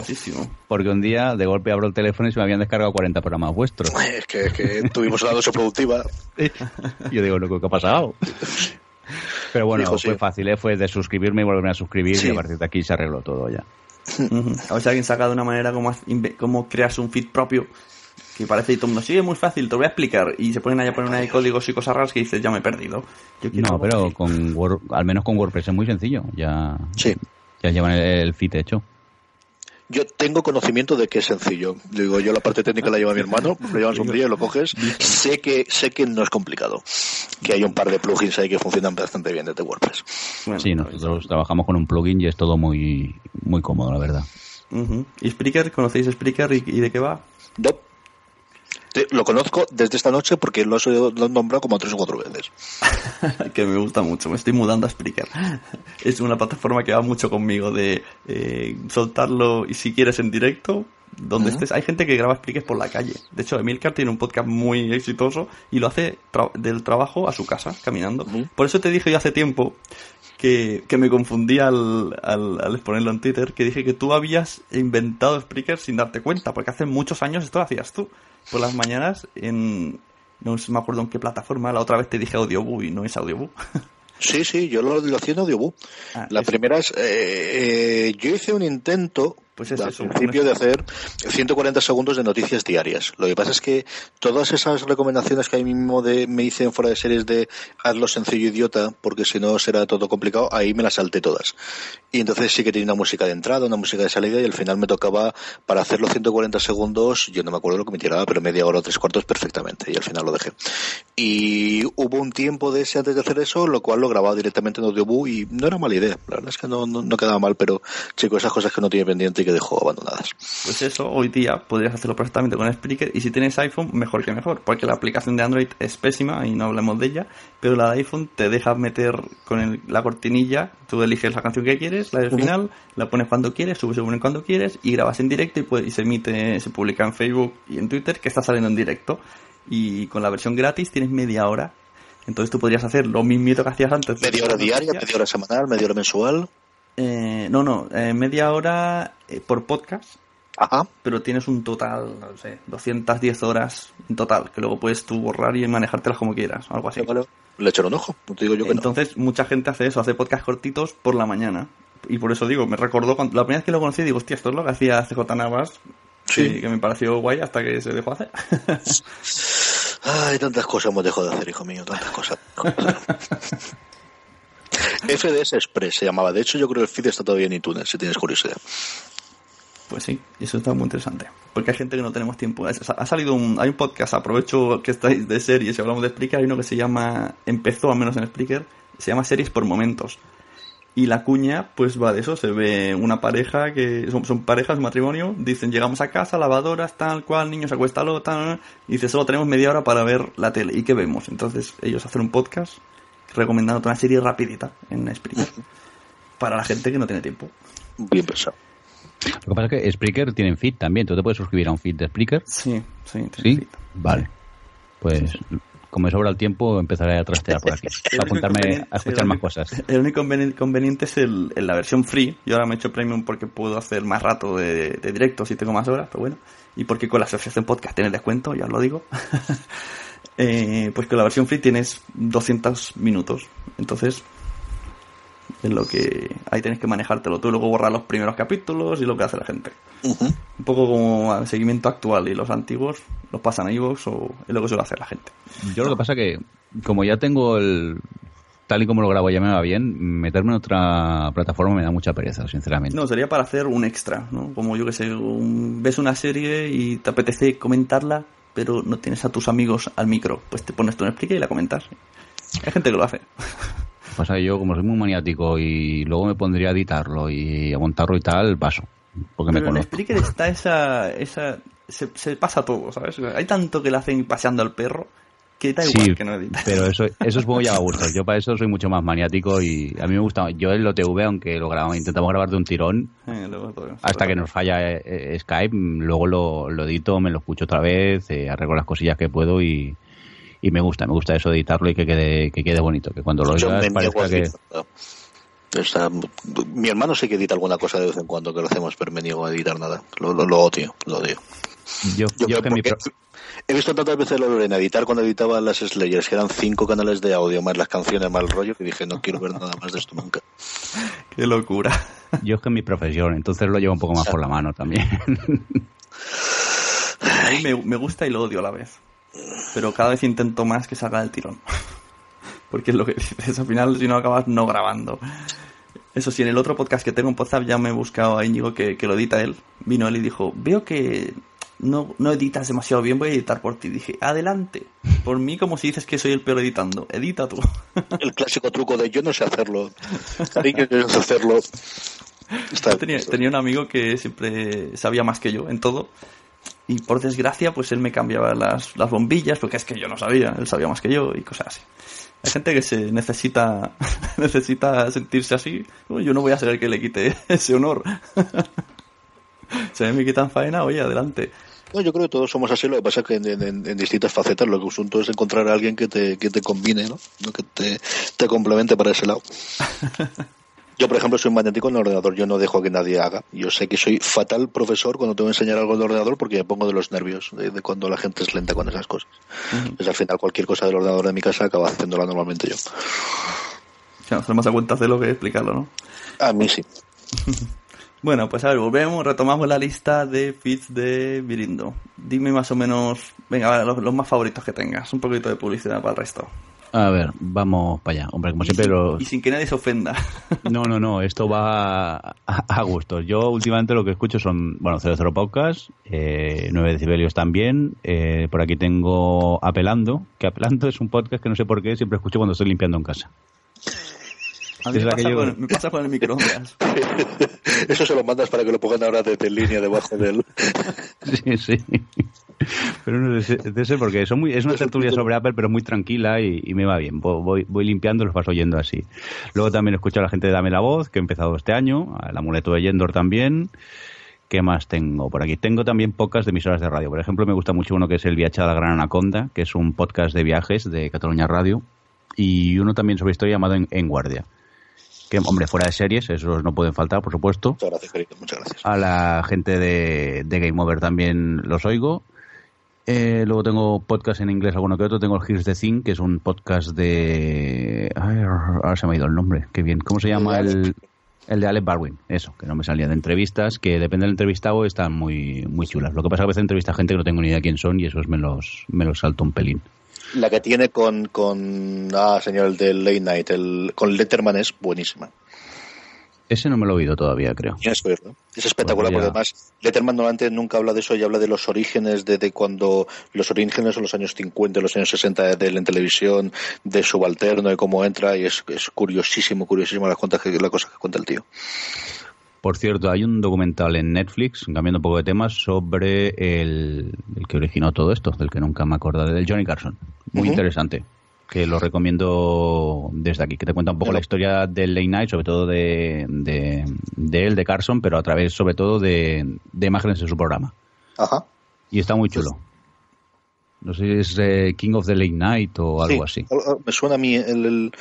Porque un día de golpe abro el teléfono y se me habían descargado 40 programas vuestros. <laughs> Es que, es que tuvimos una dosis productiva. <laughs> Yo digo, ¿qué ha pasado? Pero bueno, Dijo, sí. fue fácil, ¿eh? fue de suscribirme y volverme a suscribir Sí. y a partir de aquí se arregló todo ya. A ver si alguien saca de una manera cómo, cómo creas un feed propio. Que parece y todo el mundo, sí, es muy fácil, te lo voy a explicar. Y se ponen ahí a poner una de códigos y cosas raras que dices, ya me he perdido. Yo No, pero así. con Word- al menos con WordPress es muy sencillo. Ya, Sí. ya llevan el, el feed hecho. Yo tengo conocimiento de que es sencillo. Digo, yo la parte técnica la lleva mi hermano, lo llevas un día y lo coges. Sé que, sé que no es complicado. Que hay un par de plugins ahí que funcionan bastante bien desde WordPress. Bueno, Sí, nosotros trabajamos con un plugin y es todo muy, muy cómodo, la verdad. Ujú. ¿Y Spreaker? ¿Conocéis Spreaker y, y de qué va? No. Te- Lo conozco desde esta noche porque lo, han nombrado como tres o cuatro veces. <laughs> que me gusta mucho, me estoy mudando a Spreaker. Es una plataforma que va mucho conmigo de eh, soltarlo y si quieres en directo, donde estés. Hay gente que graba Spreaker por la calle. De hecho, Emilcar tiene un podcast muy exitoso y lo hace tra- del trabajo a su casa, caminando. Por eso te dije yo hace tiempo que, que me confundí al, al, al exponerlo en Twitter, que dije que tú habías inventado Spreaker sin darte cuenta, porque hace muchos años esto lo hacías tú. Por las mañanas en... No sé, me acuerdo en qué plataforma, la otra vez te dije Audioboo y no es Audioboo. <laughs> Sí, sí, yo lo, lo hacía en Audiobook. Ah, la primera es, eh, eh, yo hice un intento Pues es al principio de hacer 140 segundos de noticias diarias. Lo que pasa es que todas esas recomendaciones que ahí mismo de, me hice en fuera de series de hazlo sencillo idiota, porque si no será todo complicado, ahí me las salté todas. Y entonces sí que tenía una música de entrada, una música de salida y al final me tocaba para hacerlo 140 segundos, yo no me acuerdo lo que me tiraba, pero media hora o tres cuartos perfectamente y al final lo dejé. Y hubo un tiempo de ese antes de hacer eso, lo cual lo grababa directamente en Audiobook y no era mala idea. La verdad es que no, no, no quedaba mal, pero chico, esas cosas que no tiene pendiente y que dejó abandonadas. Pues eso, hoy día podrías hacerlo perfectamente con Spreaker y si tienes iPhone, mejor que mejor, porque la aplicación de Android es pésima y no hablamos de ella, pero la de iPhone te deja meter con el- la cortinilla, tú eliges la canción que quieres, la del final, la pones cuando quieres, subes el volumen cuando quieres y grabas en directo y, puede- y se emite, se publica en Facebook y en Twitter que está saliendo en directo. Y con la versión gratis tienes media hora. Entonces tú podrías hacer lo mismito que hacías antes. Media hora diaria, media hora semanal, media hora mensual. Eh, no, no, eh, media hora eh, por podcast Ajá. pero tienes un total, no sé, 210 horas en total, que luego puedes tú borrar y manejártelas como quieras, o algo así. Vale, Le echaré un ojo, no te digo yo que no. Entonces, mucha gente hace eso, hace podcast cortitos por la mañana. Y por eso digo, me recordó, cuando, la primera vez que lo conocí, digo, hostia, esto es lo que hacía CJ Navas, Sí. que, que me pareció guay hasta que se dejó hacer. <laughs> Ay, tantas cosas hemos dejado de hacer, hijo mío, tantas cosas. <laughs> <laughs> FDS Express se llamaba. De hecho, yo creo que el feed está todavía en iTunes, si tienes curiosidad. Pues sí, eso está muy interesante. Porque hay gente que no tenemos tiempo. Ha salido un, hay un podcast, aprovecho que estáis de series y hablamos de Spreaker, hay uno que se llama, empezó al menos en Spreaker, se llama Series por Momentos. Y la cuña, pues va de eso, se ve una pareja que son, son parejas, un matrimonio, dicen llegamos a casa, lavadoras, tal cual, niños acuéstalo, tal, y dice solo tenemos media hora para ver la tele. ¿Y qué vemos? Entonces ellos hacen un podcast recomendando una serie rapidita en Spreaker. Para la gente que no tiene tiempo. Bien pensado. Lo que pasa es que Spreaker tiene feed también. ¿Tú te puedes suscribir a un feed de Spreaker? Sí, sí, Sí. Vale. Pues como me sobra el tiempo, empezaré a trastear por aquí. <laughs> para apuntarme a escuchar más cosas. <laughs> El único inconveniente es el, la versión free. Yo ahora me he hecho premium porque puedo hacer más rato de, de directos y tengo más horas, pero bueno. Y porque con la asociación podcast tienes descuento, ya os lo digo. <laughs> eh, pues con la versión free tienes 200 minutos. Entonces, es lo que ahí tienes que manejártelo tú, luego borrar los primeros capítulos y lo que hace la gente. Un poco como el seguimiento actual y los antiguos los pasan a iVoox o es lo que suele hacer la gente. Yo lo que pasa que, como ya tengo el. Tal y como lo grabo ya me va bien, meterme en otra plataforma me da mucha pereza, sinceramente. No, sería para hacer un extra, ¿no? Como yo que sé, ves una serie y te apetece comentarla, pero no tienes a tus amigos al micro. Pues te pones tú en explica y la comentas. Hay gente que lo hace. Pasa que yo, como soy muy maniático y luego me pondría a editarlo y a montarlo y tal, paso. Porque me Pero en conozco. Spreaker está esa... esa se, se pasa todo, ¿sabes? Hay tanto que le hacen paseando al perro que da igual Sí, que no edita. pero eso, <laughs> eso supongo ya va a gustar. Yo para eso soy mucho más maniático y a mí me gusta. Yo el OTV, aunque lo grabamos, intentamos grabar de un tirón, Eh, luego hasta que nos falla eh, eh, Skype, luego lo, lo edito, me lo escucho otra vez, eh, arreglo las cosillas que puedo y, y me gusta, me gusta eso de editarlo y que quede, que quede bonito, que cuando lo Yo oigas parezca que... editar. O sea, mi hermano sí que edita alguna cosa de vez en cuando que lo hacemos, pero me niego a editar nada. Lo, lo, lo odio, lo odio. Yo, Yo que mi pro- He visto tantas veces lo de editar cuando editaba las Slayers, que eran cinco canales de audio, más las canciones, más el rollo, que dije, no quiero ver nada más de esto nunca. <laughs> Qué locura. yo es que es mi profesión, entonces lo llevo un poco más por la mano también. <laughs> A mí me, me gusta y lo odio a la vez. Pero cada vez intento más que salga del tirón. <laughs> Porque es lo que dices, al final si no acabas no grabando. Eso sí, en el otro podcast que tengo en WhatsApp ya me he buscado a Íñigo que, que lo edita él. Vino él y dijo, veo que no, no editas demasiado bien, voy a editar por ti. Dije, adelante. Por mí como si dices que soy el peor editando. Edita tú. <laughs> El clásico truco de yo no sé hacerlo. Cariño, yo no sé hacerlo. Está tenía, tenía un amigo que siempre sabía más que yo en todo. Y por desgracia, pues él me cambiaba las, las bombillas, porque es que yo no sabía, él sabía más que yo y cosas así. Hay gente que se necesita, <laughs> necesita sentirse así. Yo no voy a ser el que le quite <laughs> ese honor. Se me quitan faena, oye, adelante. No, yo creo que todos somos así, lo que pasa es que en, en- en distintas facetas lo que asunto es encontrar a alguien que te, que te combine, ¿no? Que te, te complemente para ese lado. <laughs> Yo, por ejemplo, soy magnético en el ordenador, yo no dejo que nadie haga. Yo sé que soy fatal profesor cuando tengo que enseñar algo en el ordenador porque me pongo de los nervios de, de cuando la gente es lenta con esas cosas. Entonces, al final, cualquier cosa del ordenador de mi casa acaba haciéndola normalmente yo. Ya nos tenemos a cuenta de lo que explicarlo, ¿no? A mí sí. <laughs> Bueno, pues a ver, volvemos, retomamos la lista de feeds de Virindo. Dime más o menos, venga, los, los más favoritos que tengas. Un poquito de publicidad para el resto. A ver, vamos para allá. Hombre, como siempre. Y sin que nadie se ofenda. <laughs> No, no, no, esto va a, a gustos. Yo últimamente lo que escucho son, bueno, 00 Podcast, eh, 9 decibelios también. eh, por aquí tengo Apelando, que Apelando <laughs> es un podcast que no sé por qué siempre escucho cuando estoy limpiando en casa. A mí Es me pasa, con, me pasa con el microondas. <laughs> Eso se lo mandas para que lo pongan ahora desde línea debajo del... <laughs> Sí, sí. Pero no sé, de ese porque son muy, es una tertulia sobre Apple, pero muy tranquila y, y me va bien. Vo- Voy, voy limpiando y los paso oyendo así. Luego también escucho a la gente de Dame la Voz, que he empezado este año, al amuleto de Yendor también. ¿Qué más tengo por aquí? Tengo también podcasts de emisoras de radio. Por ejemplo, me gusta mucho uno que es El Viaje a la Gran Anaconda, que es un podcast de viajes de Cataluña Radio. Y uno también sobre historia llamado En, En Guardia. Que, hombre, fuera de series, esos no pueden faltar, por supuesto. Muchas gracias, querido, muchas gracias. A la gente de, de Game Over también los oigo. Eh, luego tengo podcast en inglés, alguno que otro. Tengo el Here's the Thing, que es un podcast de... Ay, ahora se me ha ido el nombre. Qué bien. ¿Cómo se llama el...? El de Alec Barwin, eso, que no me salía de entrevistas, que depende del entrevistado, están muy, muy chulas. Lo que pasa es que a veces entrevista a gente que no tengo ni idea quién son y esos me los, me los salto un pelín. La que tiene con, con ah, señor, el de Late Night, el, con Letterman es buenísima. Ese no me lo he oído todavía, creo. Tienes que oírlo. Es espectacular Pues voy porque además Letterman normalmente nunca habla de eso y habla de los orígenes, de, de cuando los orígenes son los años 50, los años 60 de él en televisión, de subalterno y cómo entra y es, es curiosísimo, curiosísimo la, cuenta que, la cosa que cuenta el tío. Por cierto, hay un documental en Netflix, cambiando un poco de temas, sobre el, el que originó todo esto, del que nunca me acordé, del Johnny Carson. Muy interesante, que lo recomiendo desde aquí, que te cuenta un poco la historia del Late Night, sobre todo de, de, de él, de Carson, pero a través sobre todo de, de imágenes de su programa. Ajá. Y está muy chulo. No sé si es eh, King of the Late Night o algo Sí, así. Me suena a mí el, el-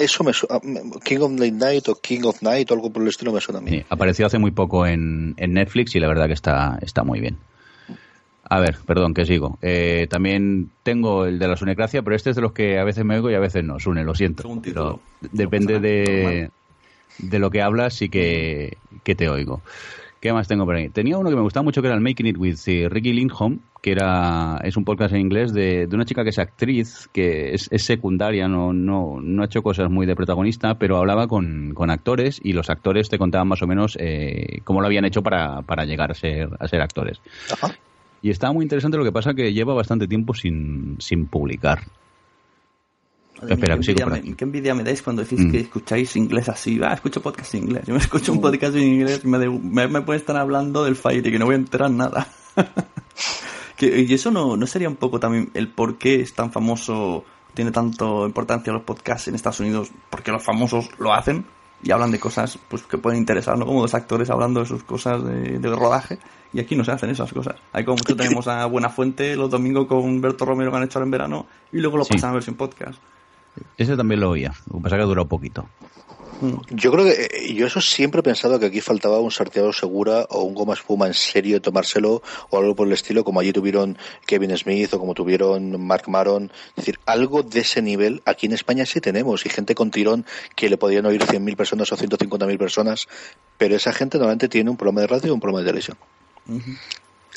eso me suena, King of Late Night o King of Night o algo por el estilo me suena a mí. Sí, apareció hace muy poco en, en Netflix y la verdad que está, está muy bien. A ver, perdón, que sigo. Eh, también tengo el de la Sunecracia, pero este es de los que a veces me oigo y a veces no. Sune, lo siento. Pero depende de, de lo que hablas y que, que te oigo. ¿Qué más tengo por ahí? Tenía uno que me gustaba mucho que era el Making It with Ricky Lindholm, que era es un podcast en inglés de, de una chica que es actriz, que es, es secundaria, no, no, no ha hecho cosas muy de protagonista, pero hablaba con, con actores y los actores te contaban más o menos eh, cómo lo habían hecho para, para llegar a ser, a ser actores. Ajá. Y está muy interesante lo que pasa que lleva bastante tiempo sin, sin publicar. Mía, Espera, qué, envidia me, qué envidia me dais cuando decís Mm. que escucháis inglés así. Ah, escucho podcast en inglés. Yo me escucho un podcast en inglés y me, de- me, me pueden estar hablando del Fire y que no voy a enterar nada. <laughs> que, y eso no, no sería un poco también el por qué es tan famoso, tiene tanto importancia los podcasts en Estados Unidos, porque los famosos lo hacen y hablan de cosas pues que pueden interesar, ¿no? Como dos actores hablando de sus cosas de, de rodaje. Y aquí no se hacen esas cosas. Hay como mucho <laughs> tenemos a Buenafuente los domingos con Berto Romero que han hecho ahora en verano y luego lo Sí. pasan a versión podcast. Ese también lo oía. Lo que pasa que ha durado poquito. Yo creo que eh, yo eso siempre he pensado que aquí faltaba un sarteado segura o un goma espuma en serio de tomárselo o algo por el estilo, como allí tuvieron Kevin Smith o como tuvieron Mark Maron. Es decir, algo de ese nivel aquí en España sí tenemos y gente con tirón que le podían oír 100.000 personas o 150.000 personas, pero esa gente normalmente tiene un programa de radio y un programa de televisión.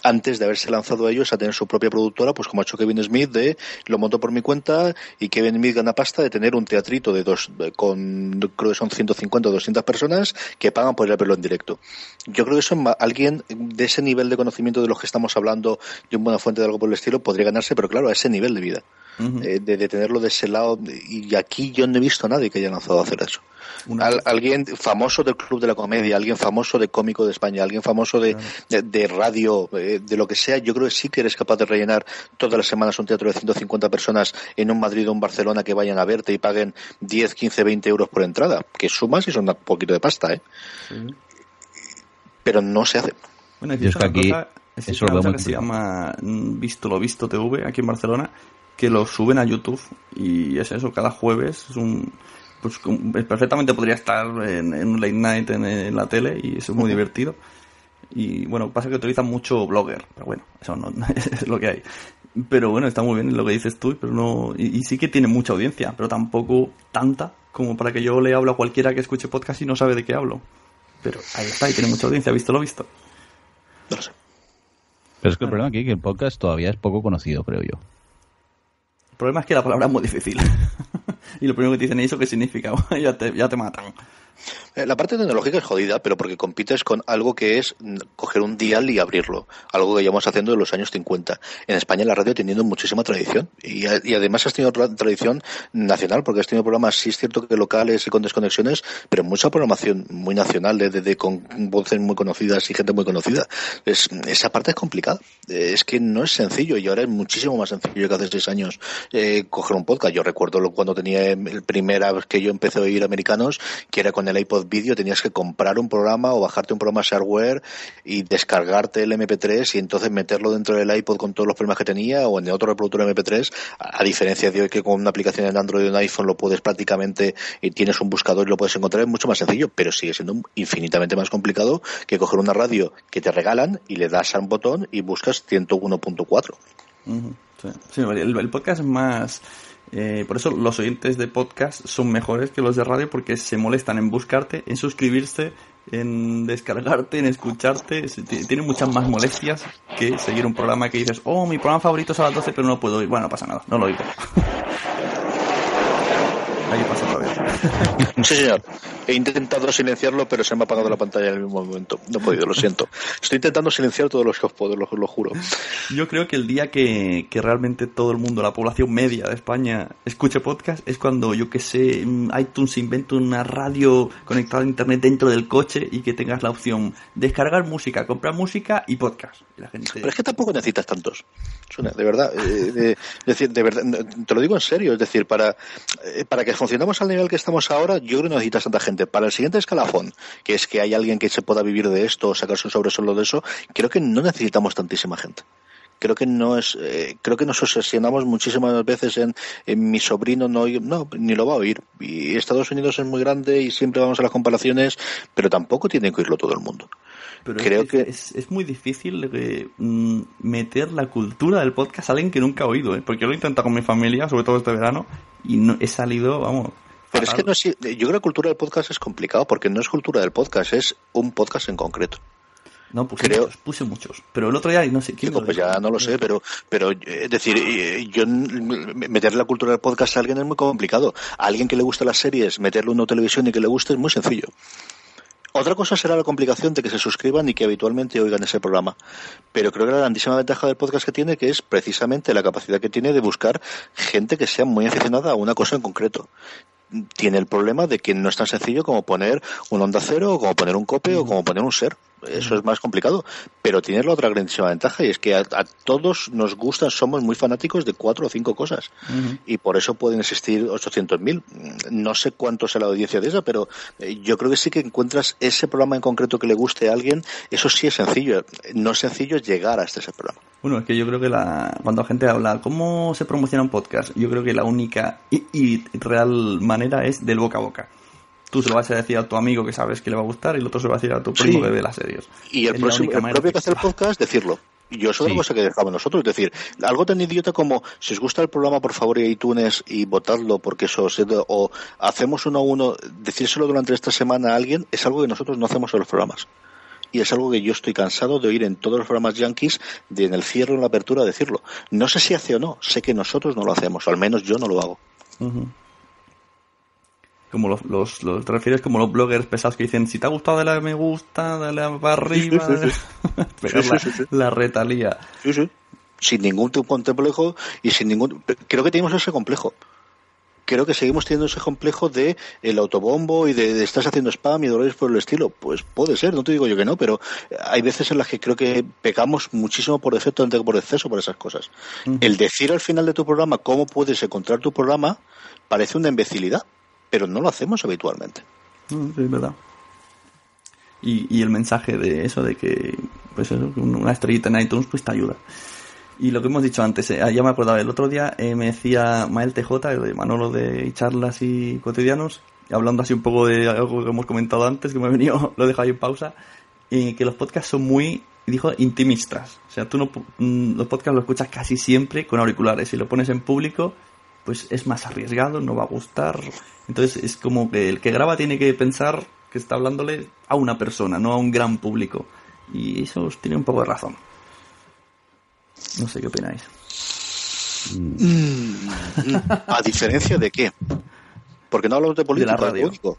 Antes de haberse lanzado ellos a tener su propia productora, pues como ha hecho Kevin Smith, de lo monto por mi cuenta y Kevin Smith gana pasta de tener un teatrito de dos, con creo que son 150 o 200 personas que pagan por ir a verlo en directo. Yo creo que eso alguien de ese nivel de conocimiento de los que estamos hablando, de una buena fuente de algo por el estilo, podría ganarse, pero claro, a ese nivel de vida. Eh, de, de tenerlo de ese lado, y aquí yo no he visto a nadie que haya lanzado a hacer eso. Al- alguien famoso del Club de la Comedia, alguien famoso de Cómico de España, alguien famoso de, de, de radio, eh, de lo que sea, yo creo que sí que eres capaz de rellenar todas las semanas un teatro de 150 personas en un Madrid o un Barcelona que vayan a verte y paguen 10, 15, 20 euros por entrada, que sumas y son un poquito de pasta, ¿eh? Pero no se hace. Bueno, es que aquí cosa, existe eso lo veo cosa muy que se llama mm, Visto lo Visto TV aquí en Barcelona, que lo suben a YouTube y es eso, cada jueves es un... Pues perfectamente podría estar en, en un late night en, en la tele y eso es muy <laughs> divertido. Y bueno, pasa que utilizan mucho blogger, pero bueno, eso no, <laughs> es lo que hay. Pero bueno, está muy bien lo que dices tú, pero no, y, y sí que tiene mucha audiencia, pero tampoco tanta como para que yo le hable a cualquiera que escuche podcast y no sabe de qué hablo. Pero ahí está, y tiene mucha audiencia, visto lo visto. No lo sé. Pero es que el problema aquí es que el podcast todavía es poco conocido, creo yo. El problema es que la palabra es muy difícil. <laughs> y lo primero que dicen es eso qué significa. <laughs> ya, te, ya te matan. Eh, La parte tecnológica es jodida, pero porque compites con algo que es mm, coger un dial y abrirlo, algo que llevamos haciendo en los años 50. En España la radio ha tenido muchísima tradición y, además has tenido tra- tradición nacional, porque has tenido programas, sí es cierto que locales y con desconexiones, pero mucha programación muy nacional, de, de- de- con voces muy conocidas y gente muy conocida. Es, esa parte es complicada. Eh, Es que no es sencillo y ahora es muchísimo más sencillo que hace seis años eh, coger un podcast. Yo recuerdo cuando tenía el primera vez que yo empecé a oír americanos, que era con el iPod Video, tenías que comprar un programa o bajarte un programa shareware y descargarte el MP3 y entonces meterlo dentro del iPod con todos los problemas que tenía o en otro reproductor MP3, a, diferencia de hoy que con una aplicación en Android o en iPhone lo puedes prácticamente y tienes un buscador y lo puedes encontrar, es mucho más sencillo, pero sigue siendo infinitamente más complicado que coger una radio que te regalan y le das a un botón y buscas 101.4. Ujú, sí. Sí, el, el podcast más... eh, por eso los oyentes de podcast son mejores que los de radio porque se molestan en buscarte, en suscribirse, en descargarte, en escucharte. Tienen muchas más molestias que seguir un programa que dices, oh, mi programa favorito es a las 12 pero no puedo oír. Bueno, no pasa nada, no lo oigo. <laughs> Ahí pasa otra vez. <laughs> Sí, señor. He intentado silenciarlo, pero se me ha apagado la pantalla en el mismo momento. No he podido, lo siento. Estoy intentando silenciar todos los que os puedo, lo, lo juro. Yo creo que el día que, que realmente todo el mundo, la población media de España, escuche podcast es cuando, yo que sé, mm, iTunes inventa una radio conectada a internet dentro del coche y que tengas la opción descargar música, comprar música y podcast. Y la gente... Pero es que tampoco necesitas tantos. Suena, de verdad. eh, de, decir, de verdad, te lo digo en serio. Es decir, para, eh, para que funcionemos al nivel que estamos ahora, yo creo que no necesitas tanta gente. Para el siguiente escalafón, que es que hay alguien que se pueda vivir de esto o sacarse un sobresueldo de eso, creo que no necesitamos tantísima gente. Creo que no es, eh, creo que nos obsesionamos muchísimas veces en, en mi sobrino no, no, ni lo va a oír. Y Estados Unidos es muy grande y siempre vamos a las comparaciones, pero tampoco tiene que oírlo todo el mundo. Pero Creo es, que- es, es muy difícil eh, mm, meter la cultura del podcast a alguien que nunca ha oído, ¿eh? porque yo lo he intentado con mi familia, sobre todo este verano, y no he salido, vamos. Pero es que no yo creo que la cultura del podcast es complicado porque no es cultura del podcast, es un podcast en concreto. No, puse creo- muchos, puse muchos. Pero el otro día, no sé quién. Digo, pues ya no lo sé, pero, pero eh, es decir, eh, yo meterle la cultura del podcast a alguien es muy complicado. A alguien que le gusta las series, meterle una televisión y que le guste es muy sencillo. Otra cosa será la complicación de que se suscriban y que habitualmente oigan ese programa. Pero creo que la grandísima ventaja del podcast que tiene que es precisamente la capacidad que tiene de buscar gente que sea muy aficionada a una cosa en concreto. Tiene el problema de que no es tan sencillo como poner un onda cero, o como poner un cope, o como poner un ser. Eso es más complicado. Pero tiene la otra grandísima ventaja y es que a, a todos nos gustan, somos muy fanáticos de cuatro o cinco cosas y por eso pueden existir 800.000. No sé cuánto será la audiencia de esa, pero eh, yo creo que sí que encuentras ese programa en concreto que le guste a alguien. Eso sí es sencillo. No es sencillo llegar hasta ese programa. Bueno, es que yo creo que la, cuando la gente habla, ¿cómo se promociona un podcast? Yo creo que la única y, y real manera es del boca a boca. Tú se lo vas a decir a tu amigo que sabes que le va a gustar y el otro se lo va a decir a tu primo Sí. que ve las series. Y el, próximo, el propio que hace el podcast, decirlo. Y yo eso es Sí. cosa que dejamos nosotros. Es decir, algo tan idiota como si os gusta el programa, por favor, y iTunes y votadlo porque eso o hacemos uno a uno, decírselo durante esta semana a alguien, es algo que nosotros no hacemos en los programas. Y es algo que yo estoy cansado de oír en todos los programas yankees, de en el cierre o en la apertura, decirlo. No sé si hace o no, sé que nosotros no lo hacemos, o al menos yo no lo hago. Ujú. Como los, los, los- te refieres como los bloggers pesados que dicen, si te ha gustado dale a me gusta, dale a para arriba, sí, sí. <laughs> pegar Sí, la, la retalía. Sí, sí. Sin ningún tipo de complejo y sin ningún. Creo que tenemos ese complejo. Creo que seguimos teniendo ese complejo de el autobombo y de, de estás haciendo spam y dolores por el estilo. Pues puede ser, no te digo yo que no, pero hay veces en las que creo que pecamos muchísimo por defecto antes que por exceso por esas cosas. El decir al final de tu programa cómo puedes encontrar tu programa parece una imbecilidad, pero no lo hacemos habitualmente. Sí, es verdad. Y, y el mensaje de eso, de que pues eso, una estrellita en iTunes pues te ayuda. Y lo que hemos dicho antes, eh, ya me acordaba, el otro día eh, me decía Mael TJ, de Manolo de charlas y cotidianos, hablando así un poco de algo que hemos comentado antes, que me ha venido, <laughs> lo he dejado ahí en pausa, y que los podcasts son muy, dijo, intimistas. O sea, tú no, mm, los podcasts los escuchas casi siempre con auriculares. Si lo pones en público, pues es más arriesgado, no va a gustar. Entonces es como que el que graba tiene que pensar que está hablándole a una persona, no a un gran público. Y eso tiene un poco de razón. No sé qué opináis. ¿A diferencia de qué? Porque no hablamos de política, radio. de público.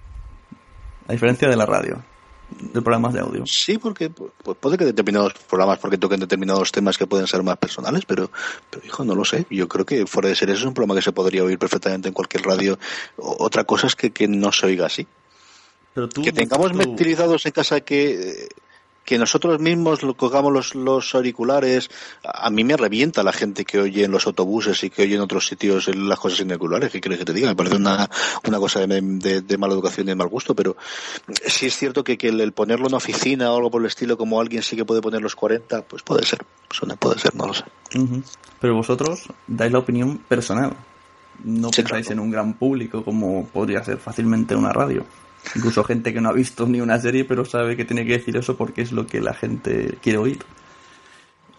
A diferencia de la radio, de programas de audio. Sí, porque pu- pues puede que determinados programas porque toquen determinados temas que pueden ser más personales, pero, pero hijo, no lo sé. Yo creo que fuera de ser eso es un programa que se podría oír perfectamente en cualquier radio. O- otra cosa es que, que no se oiga así. Pero tú, que tengamos tú- metilizados en casa que, eh, que nosotros mismos lo cogamos los, los auriculares. A mí me revienta la gente que oye en los autobuses y que oye en otros sitios las cosas sin auriculares. ¿Qué quieres que te diga? Me parece una, una cosa de, de- de mala educación y de mal gusto, pero sí es cierto que, que el, el ponerlo en oficina o algo por el estilo, como alguien sí que puede poner los 40, pues puede ser. Suena- puede ser, no lo sé. Pero vosotros dais la opinión personal. No Sí, pensáis claro. en un gran público como podría ser fácilmente una radio. Incluso gente que no ha visto ni una serie pero sabe que tiene que decir eso porque es lo que la gente quiere oír.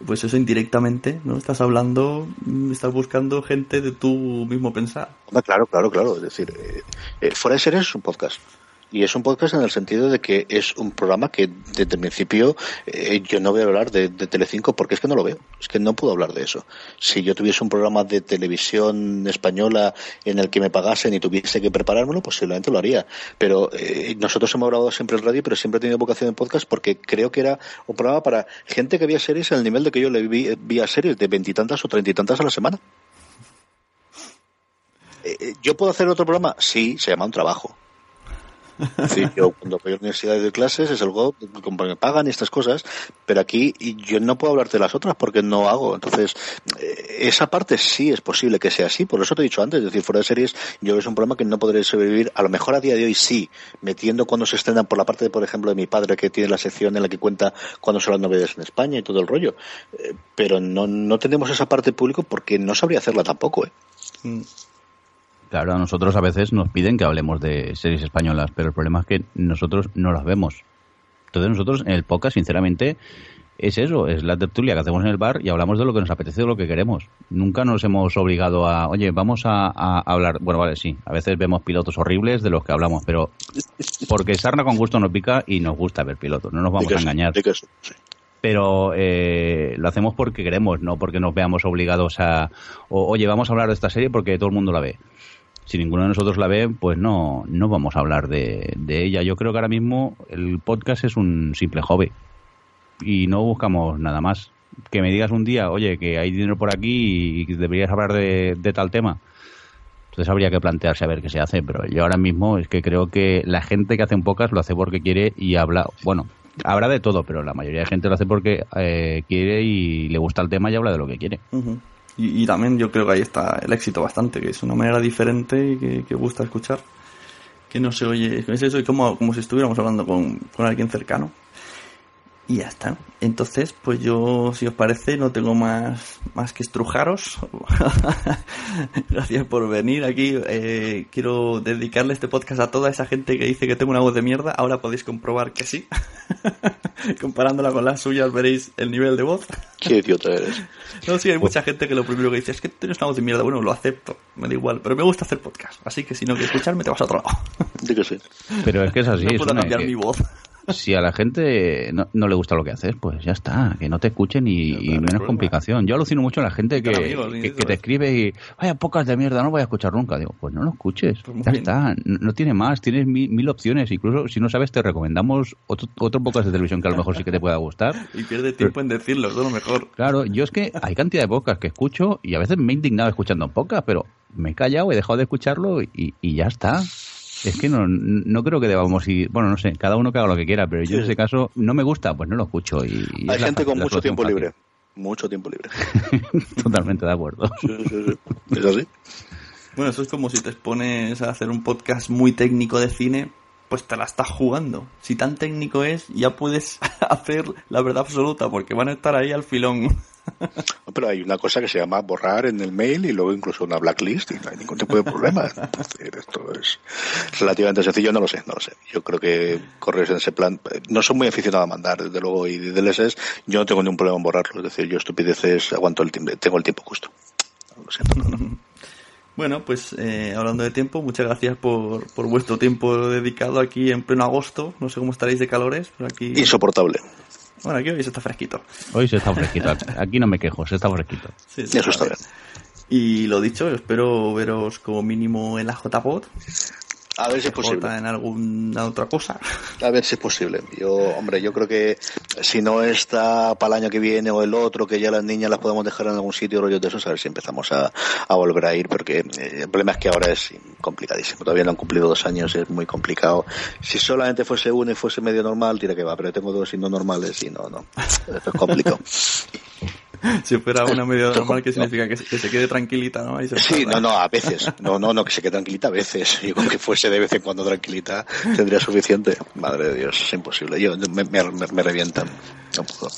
Pues eso indirectamente, ¿no? Estás hablando, mm, estás buscando gente de tu mismo pensar. Claro, claro, claro. Es decir, eh, eh, Fuera de Series es un podcast. Y es un podcast en el sentido de que es un programa que desde el principio eh, yo no voy a hablar de, de Telecinco porque es que no lo veo. Es que no puedo hablar de eso. Si yo tuviese un programa de televisión española en el que me pagasen y tuviese que preparármelo, posiblemente lo haría. Pero eh, nosotros hemos grabado siempre en radio, pero siempre he tenido vocación en podcast porque creo que era un programa para gente que veía series al nivel de que yo le vi, vía series de veintitantas o treinta y tantas a la semana. Eh, eh, ¿Yo puedo hacer otro programa? Sí, se llama un trabajo. Sí, yo cuando voy a la universidad de clases es algo como me pagan y estas cosas, pero aquí yo no puedo hablarte de las otras porque no hago. Entonces, eh, esa parte sí es posible que sea así, por eso te he dicho antes, es decir, fuera de series, yo que es un problema que no podré sobrevivir, a lo mejor a día de hoy sí, metiendo cuando se estrenan por la parte, de, por ejemplo, de mi padre, que tiene la sección en la que cuenta cuando son las novedades en España y todo el rollo, eh, pero no, no tenemos esa parte público porque no sabría hacerla tampoco, ¿eh? Mm. Claro, a nosotros a veces nos piden que hablemos de series españolas, pero el problema es que nosotros no las vemos. Entonces nosotros en el podcast, sinceramente, es eso, es la tertulia que hacemos en el bar y hablamos de lo que nos apetece, de lo que queremos. Nunca nos hemos obligado a, oye, vamos a, a hablar, bueno, vale, sí, a veces vemos pilotos horribles de los que hablamos, pero porque sarna con gusto nos pica y nos gusta ver pilotos, no nos vamos a engañar. Pero eh, lo hacemos porque queremos, no porque nos veamos obligados a, o, oye, vamos a hablar de esta serie porque todo el mundo la ve si ninguno de nosotros la ve, pues no, no vamos a hablar de, ella. Yo creo que ahora mismo el podcast es un simple hobby y no buscamos nada más. Que me digas un día, oye, que hay dinero por aquí y deberías hablar de, de tal tema. Entonces habría que plantearse a ver qué se hace, pero yo ahora mismo es que creo que la gente que hace un podcast lo hace porque quiere y habla, bueno, habrá de todo, pero la mayoría de gente lo hace porque eh, quiere y le gusta el tema y habla de lo que quiere. Y, y, también yo creo que ahí está el éxito bastante, que es una manera diferente y que, que gusta escuchar. Que no se oye, es eso, como, como si estuviéramos hablando con, con alguien cercano. Y ya está. Entonces, pues yo, si os parece, no tengo más, más que estrujaros. <laughs> Gracias por venir aquí. Eh, quiero dedicarle este podcast a toda esa gente que dice que tengo una voz de mierda. Ahora podéis comprobar que sí. <laughs> Comparándola con las suyas veréis el nivel de voz. Qué idiota eres. No, sí, hay mucha gente que lo primero que dice es que tienes una voz de mierda. Bueno, lo acepto, me da igual. Pero me gusta hacer podcast. Así que si no quieres escucharme, te vas a otro lado. Sí que sí. Pero es que es así. No es puedo una- cambiar que- mi voz. Si a la gente no, no le gusta lo que haces, pues ya está, que no te escuchen y, y menos complicación. Yo alucino mucho a la gente que, amigos, que, te es. escribe y, vaya, pocas de mierda, no voy a escuchar nunca. Digo, pues no lo escuches, Pues ya bien. está, no, no tiene más, tienes mil, mil opciones. Incluso si no sabes, te recomendamos otro, otro podcast de televisión que a lo mejor sí que te pueda gustar. <laughs> Y pierde tiempo en decirlo, es lo mejor. Claro, yo es que hay cantidad de podcasts que escucho y a veces me he indignado escuchando un podcast, pero me he callado, he dejado de escucharlo y, y ya está. Es que no, no creo que debamos ir, bueno, no sé, cada uno que haga lo que quiera, pero yo en ese caso no me gusta, pues no lo escucho. Y, y Hay es gente con la mucho tiempo fácil. libre. Mucho tiempo libre. <laughs> Totalmente de acuerdo. Sí, sí, sí. ¿Es así? Bueno, eso es como si te expones a hacer un podcast muy técnico de cine, pues te la estás jugando. Si tan técnico es, ya puedes <laughs> hacer la verdad absoluta, porque van a estar ahí al filón. <laughs> Pero hay una cosa que se llama borrar en el mail y luego incluso una blacklist y no hay ningún tipo de problema. <laughs> Esto es relativamente sencillo, no lo sé, no lo sé. Yo creo que correos en ese plan no son muy aficionados a mandar, desde luego, y DLSs yo no tengo ningún problema en borrarlo. Es decir, yo estupideces aguanto el tiempo, tengo el tiempo justo. Lo siento, no, no. Bueno, pues eh, hablando de tiempo, muchas gracias por, por vuestro tiempo dedicado aquí en pleno agosto. No sé cómo estaréis de calores, pero aquí... Insoportable. Bueno, aquí hoy se está fresquito. Hoy se está fresquito, aquí no me quejo, se está fresquito. Sí, sí, Eso está bien. Y lo dicho, espero veros como mínimo en la JPod. A ver si es posible. En alguna otra cosa. A ver si es posible. Yo, hombre, yo creo que si no está para el año que viene o el otro, que ya las niñas las podemos dejar en algún sitio, rollos de esos, a ver si empezamos a, a volver a ir, porque eh, el problema es que ahora es complicadísimo. Todavía no han cumplido dos años, es muy complicado. Si solamente fuese uno y fuese medio normal, tira que va, pero tengo dos y no normales y no, no. Esto es complicado. <laughs> <laughs> Si fuera una media Esto- <laughs> normal, que no. significa que, se- que se quede tranquilita, ¿no? Se Sí, no, no, a veces. No, no, no, que se quede tranquilita a veces. <laughs> Yo con que fuese de vez en cuando tranquilita tendría suficiente. Madre de Dios, es imposible. Yo me, me, me- me revientan. No puedo.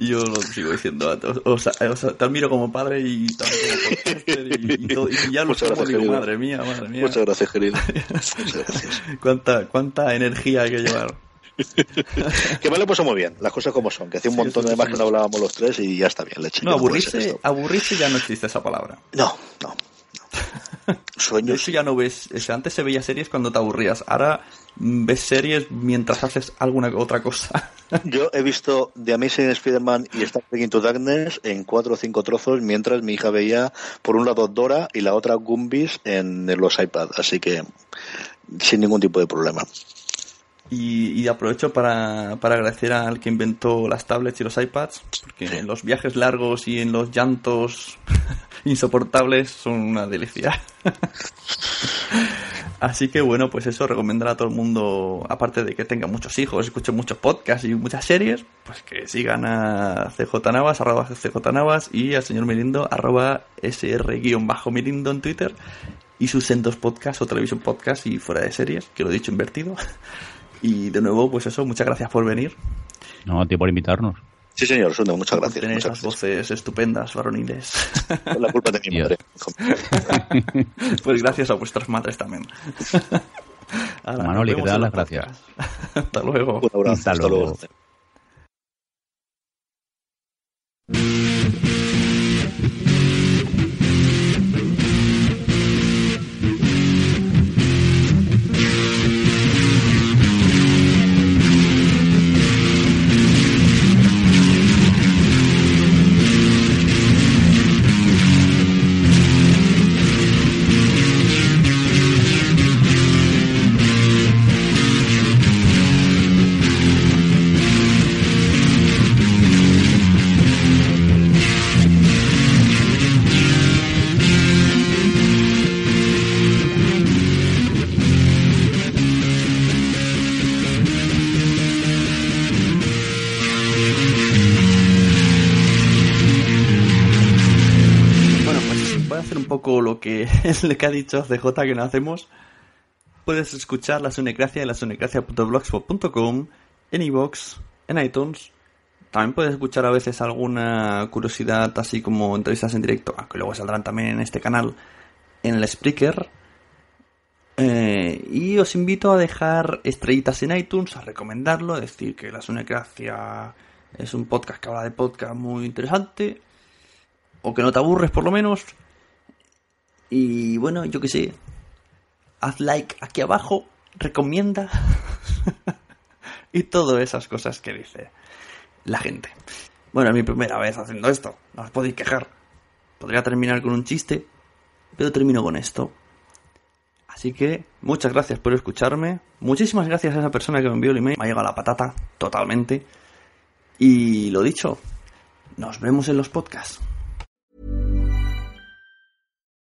Y Yo lo sigo diciendo. O, sea, o sea, te admiro como padre y también como podcaster y, y todo. Y ya lo querido. madre mía, madre mía. Muchas gracias, querido. Muchas gracias. ¿Cuánta, cuánta energía hay que llevar. <laughs> Que me lo he puesto muy bien, las cosas como son. Que hace un Sí, montón de más que no hablábamos los tres y ya está bien, leche. No, aburrirse, aburrirse ya no existe esa palabra. No, no. no. <laughs> Sueños. ya no ves. antes se veía series cuando te aburrías. Ahora mm, ves series mientras haces alguna otra cosa. <laughs> Yo he visto The Amazing Spider-Man y Star Trek Into Darkness en cuatro o cinco trozos mientras mi hija veía por un lado Dora y la otra Gumbies en los iPad. Así que sin ningún tipo de problema. Y, y aprovecho para, para agradecer al que inventó las tablets y los iPads, porque en los viajes largos y en los llantos <laughs> insoportables son una delicia. <laughs> Así que bueno, pues eso, recomendar a todo el mundo, aparte de que tenga muchos hijos, escuchen muchos podcasts y muchas series, pues que sigan a CJNavas, arroba CJNavas y al señor Mirindo, arroba SR-Mirindo en Twitter y sus centros podcasts o televisión podcast y fuera de series, que lo he dicho invertido. <laughs> Y de nuevo, pues eso, muchas gracias por venir. No, a ti por invitarnos. Sí, señor, Sunde, muchas gracias. Muchas esas voces estupendas, varoniles. La culpa de mi madre. <laughs> pues gracias a vuestras madres también. Ahora, Manoli, que te dan las la gracias. <laughs> Hasta luego. Un abrazo. Hasta Hasta luego. <laughs> es lo que ha dicho CJ que no hacemos. Puedes escuchar la Sunecracia en la sunecracia.blogspot.com, en iVoox, en iTunes. También puedes escuchar a veces alguna curiosidad así como entrevistas en directo, aunque luego saldrán también en este canal, en el Spreaker. Eh, y os invito a dejar estrellitas en iTunes, a recomendarlo, a decir que la Sunecracia es un podcast que habla de podcast muy interesante, o que no te aburres por lo menos. Y bueno, yo que sé, haz like aquí abajo, recomienda <laughs> y todas esas cosas que dice la gente. Bueno, es mi primera vez haciendo esto, no os podéis quejar. Podría terminar con un chiste, pero termino con esto. Así que muchas gracias por escucharme. Muchísimas gracias a esa persona que me envió el email. Me ha llegado la patata totalmente. Y lo dicho, nos vemos en los podcasts.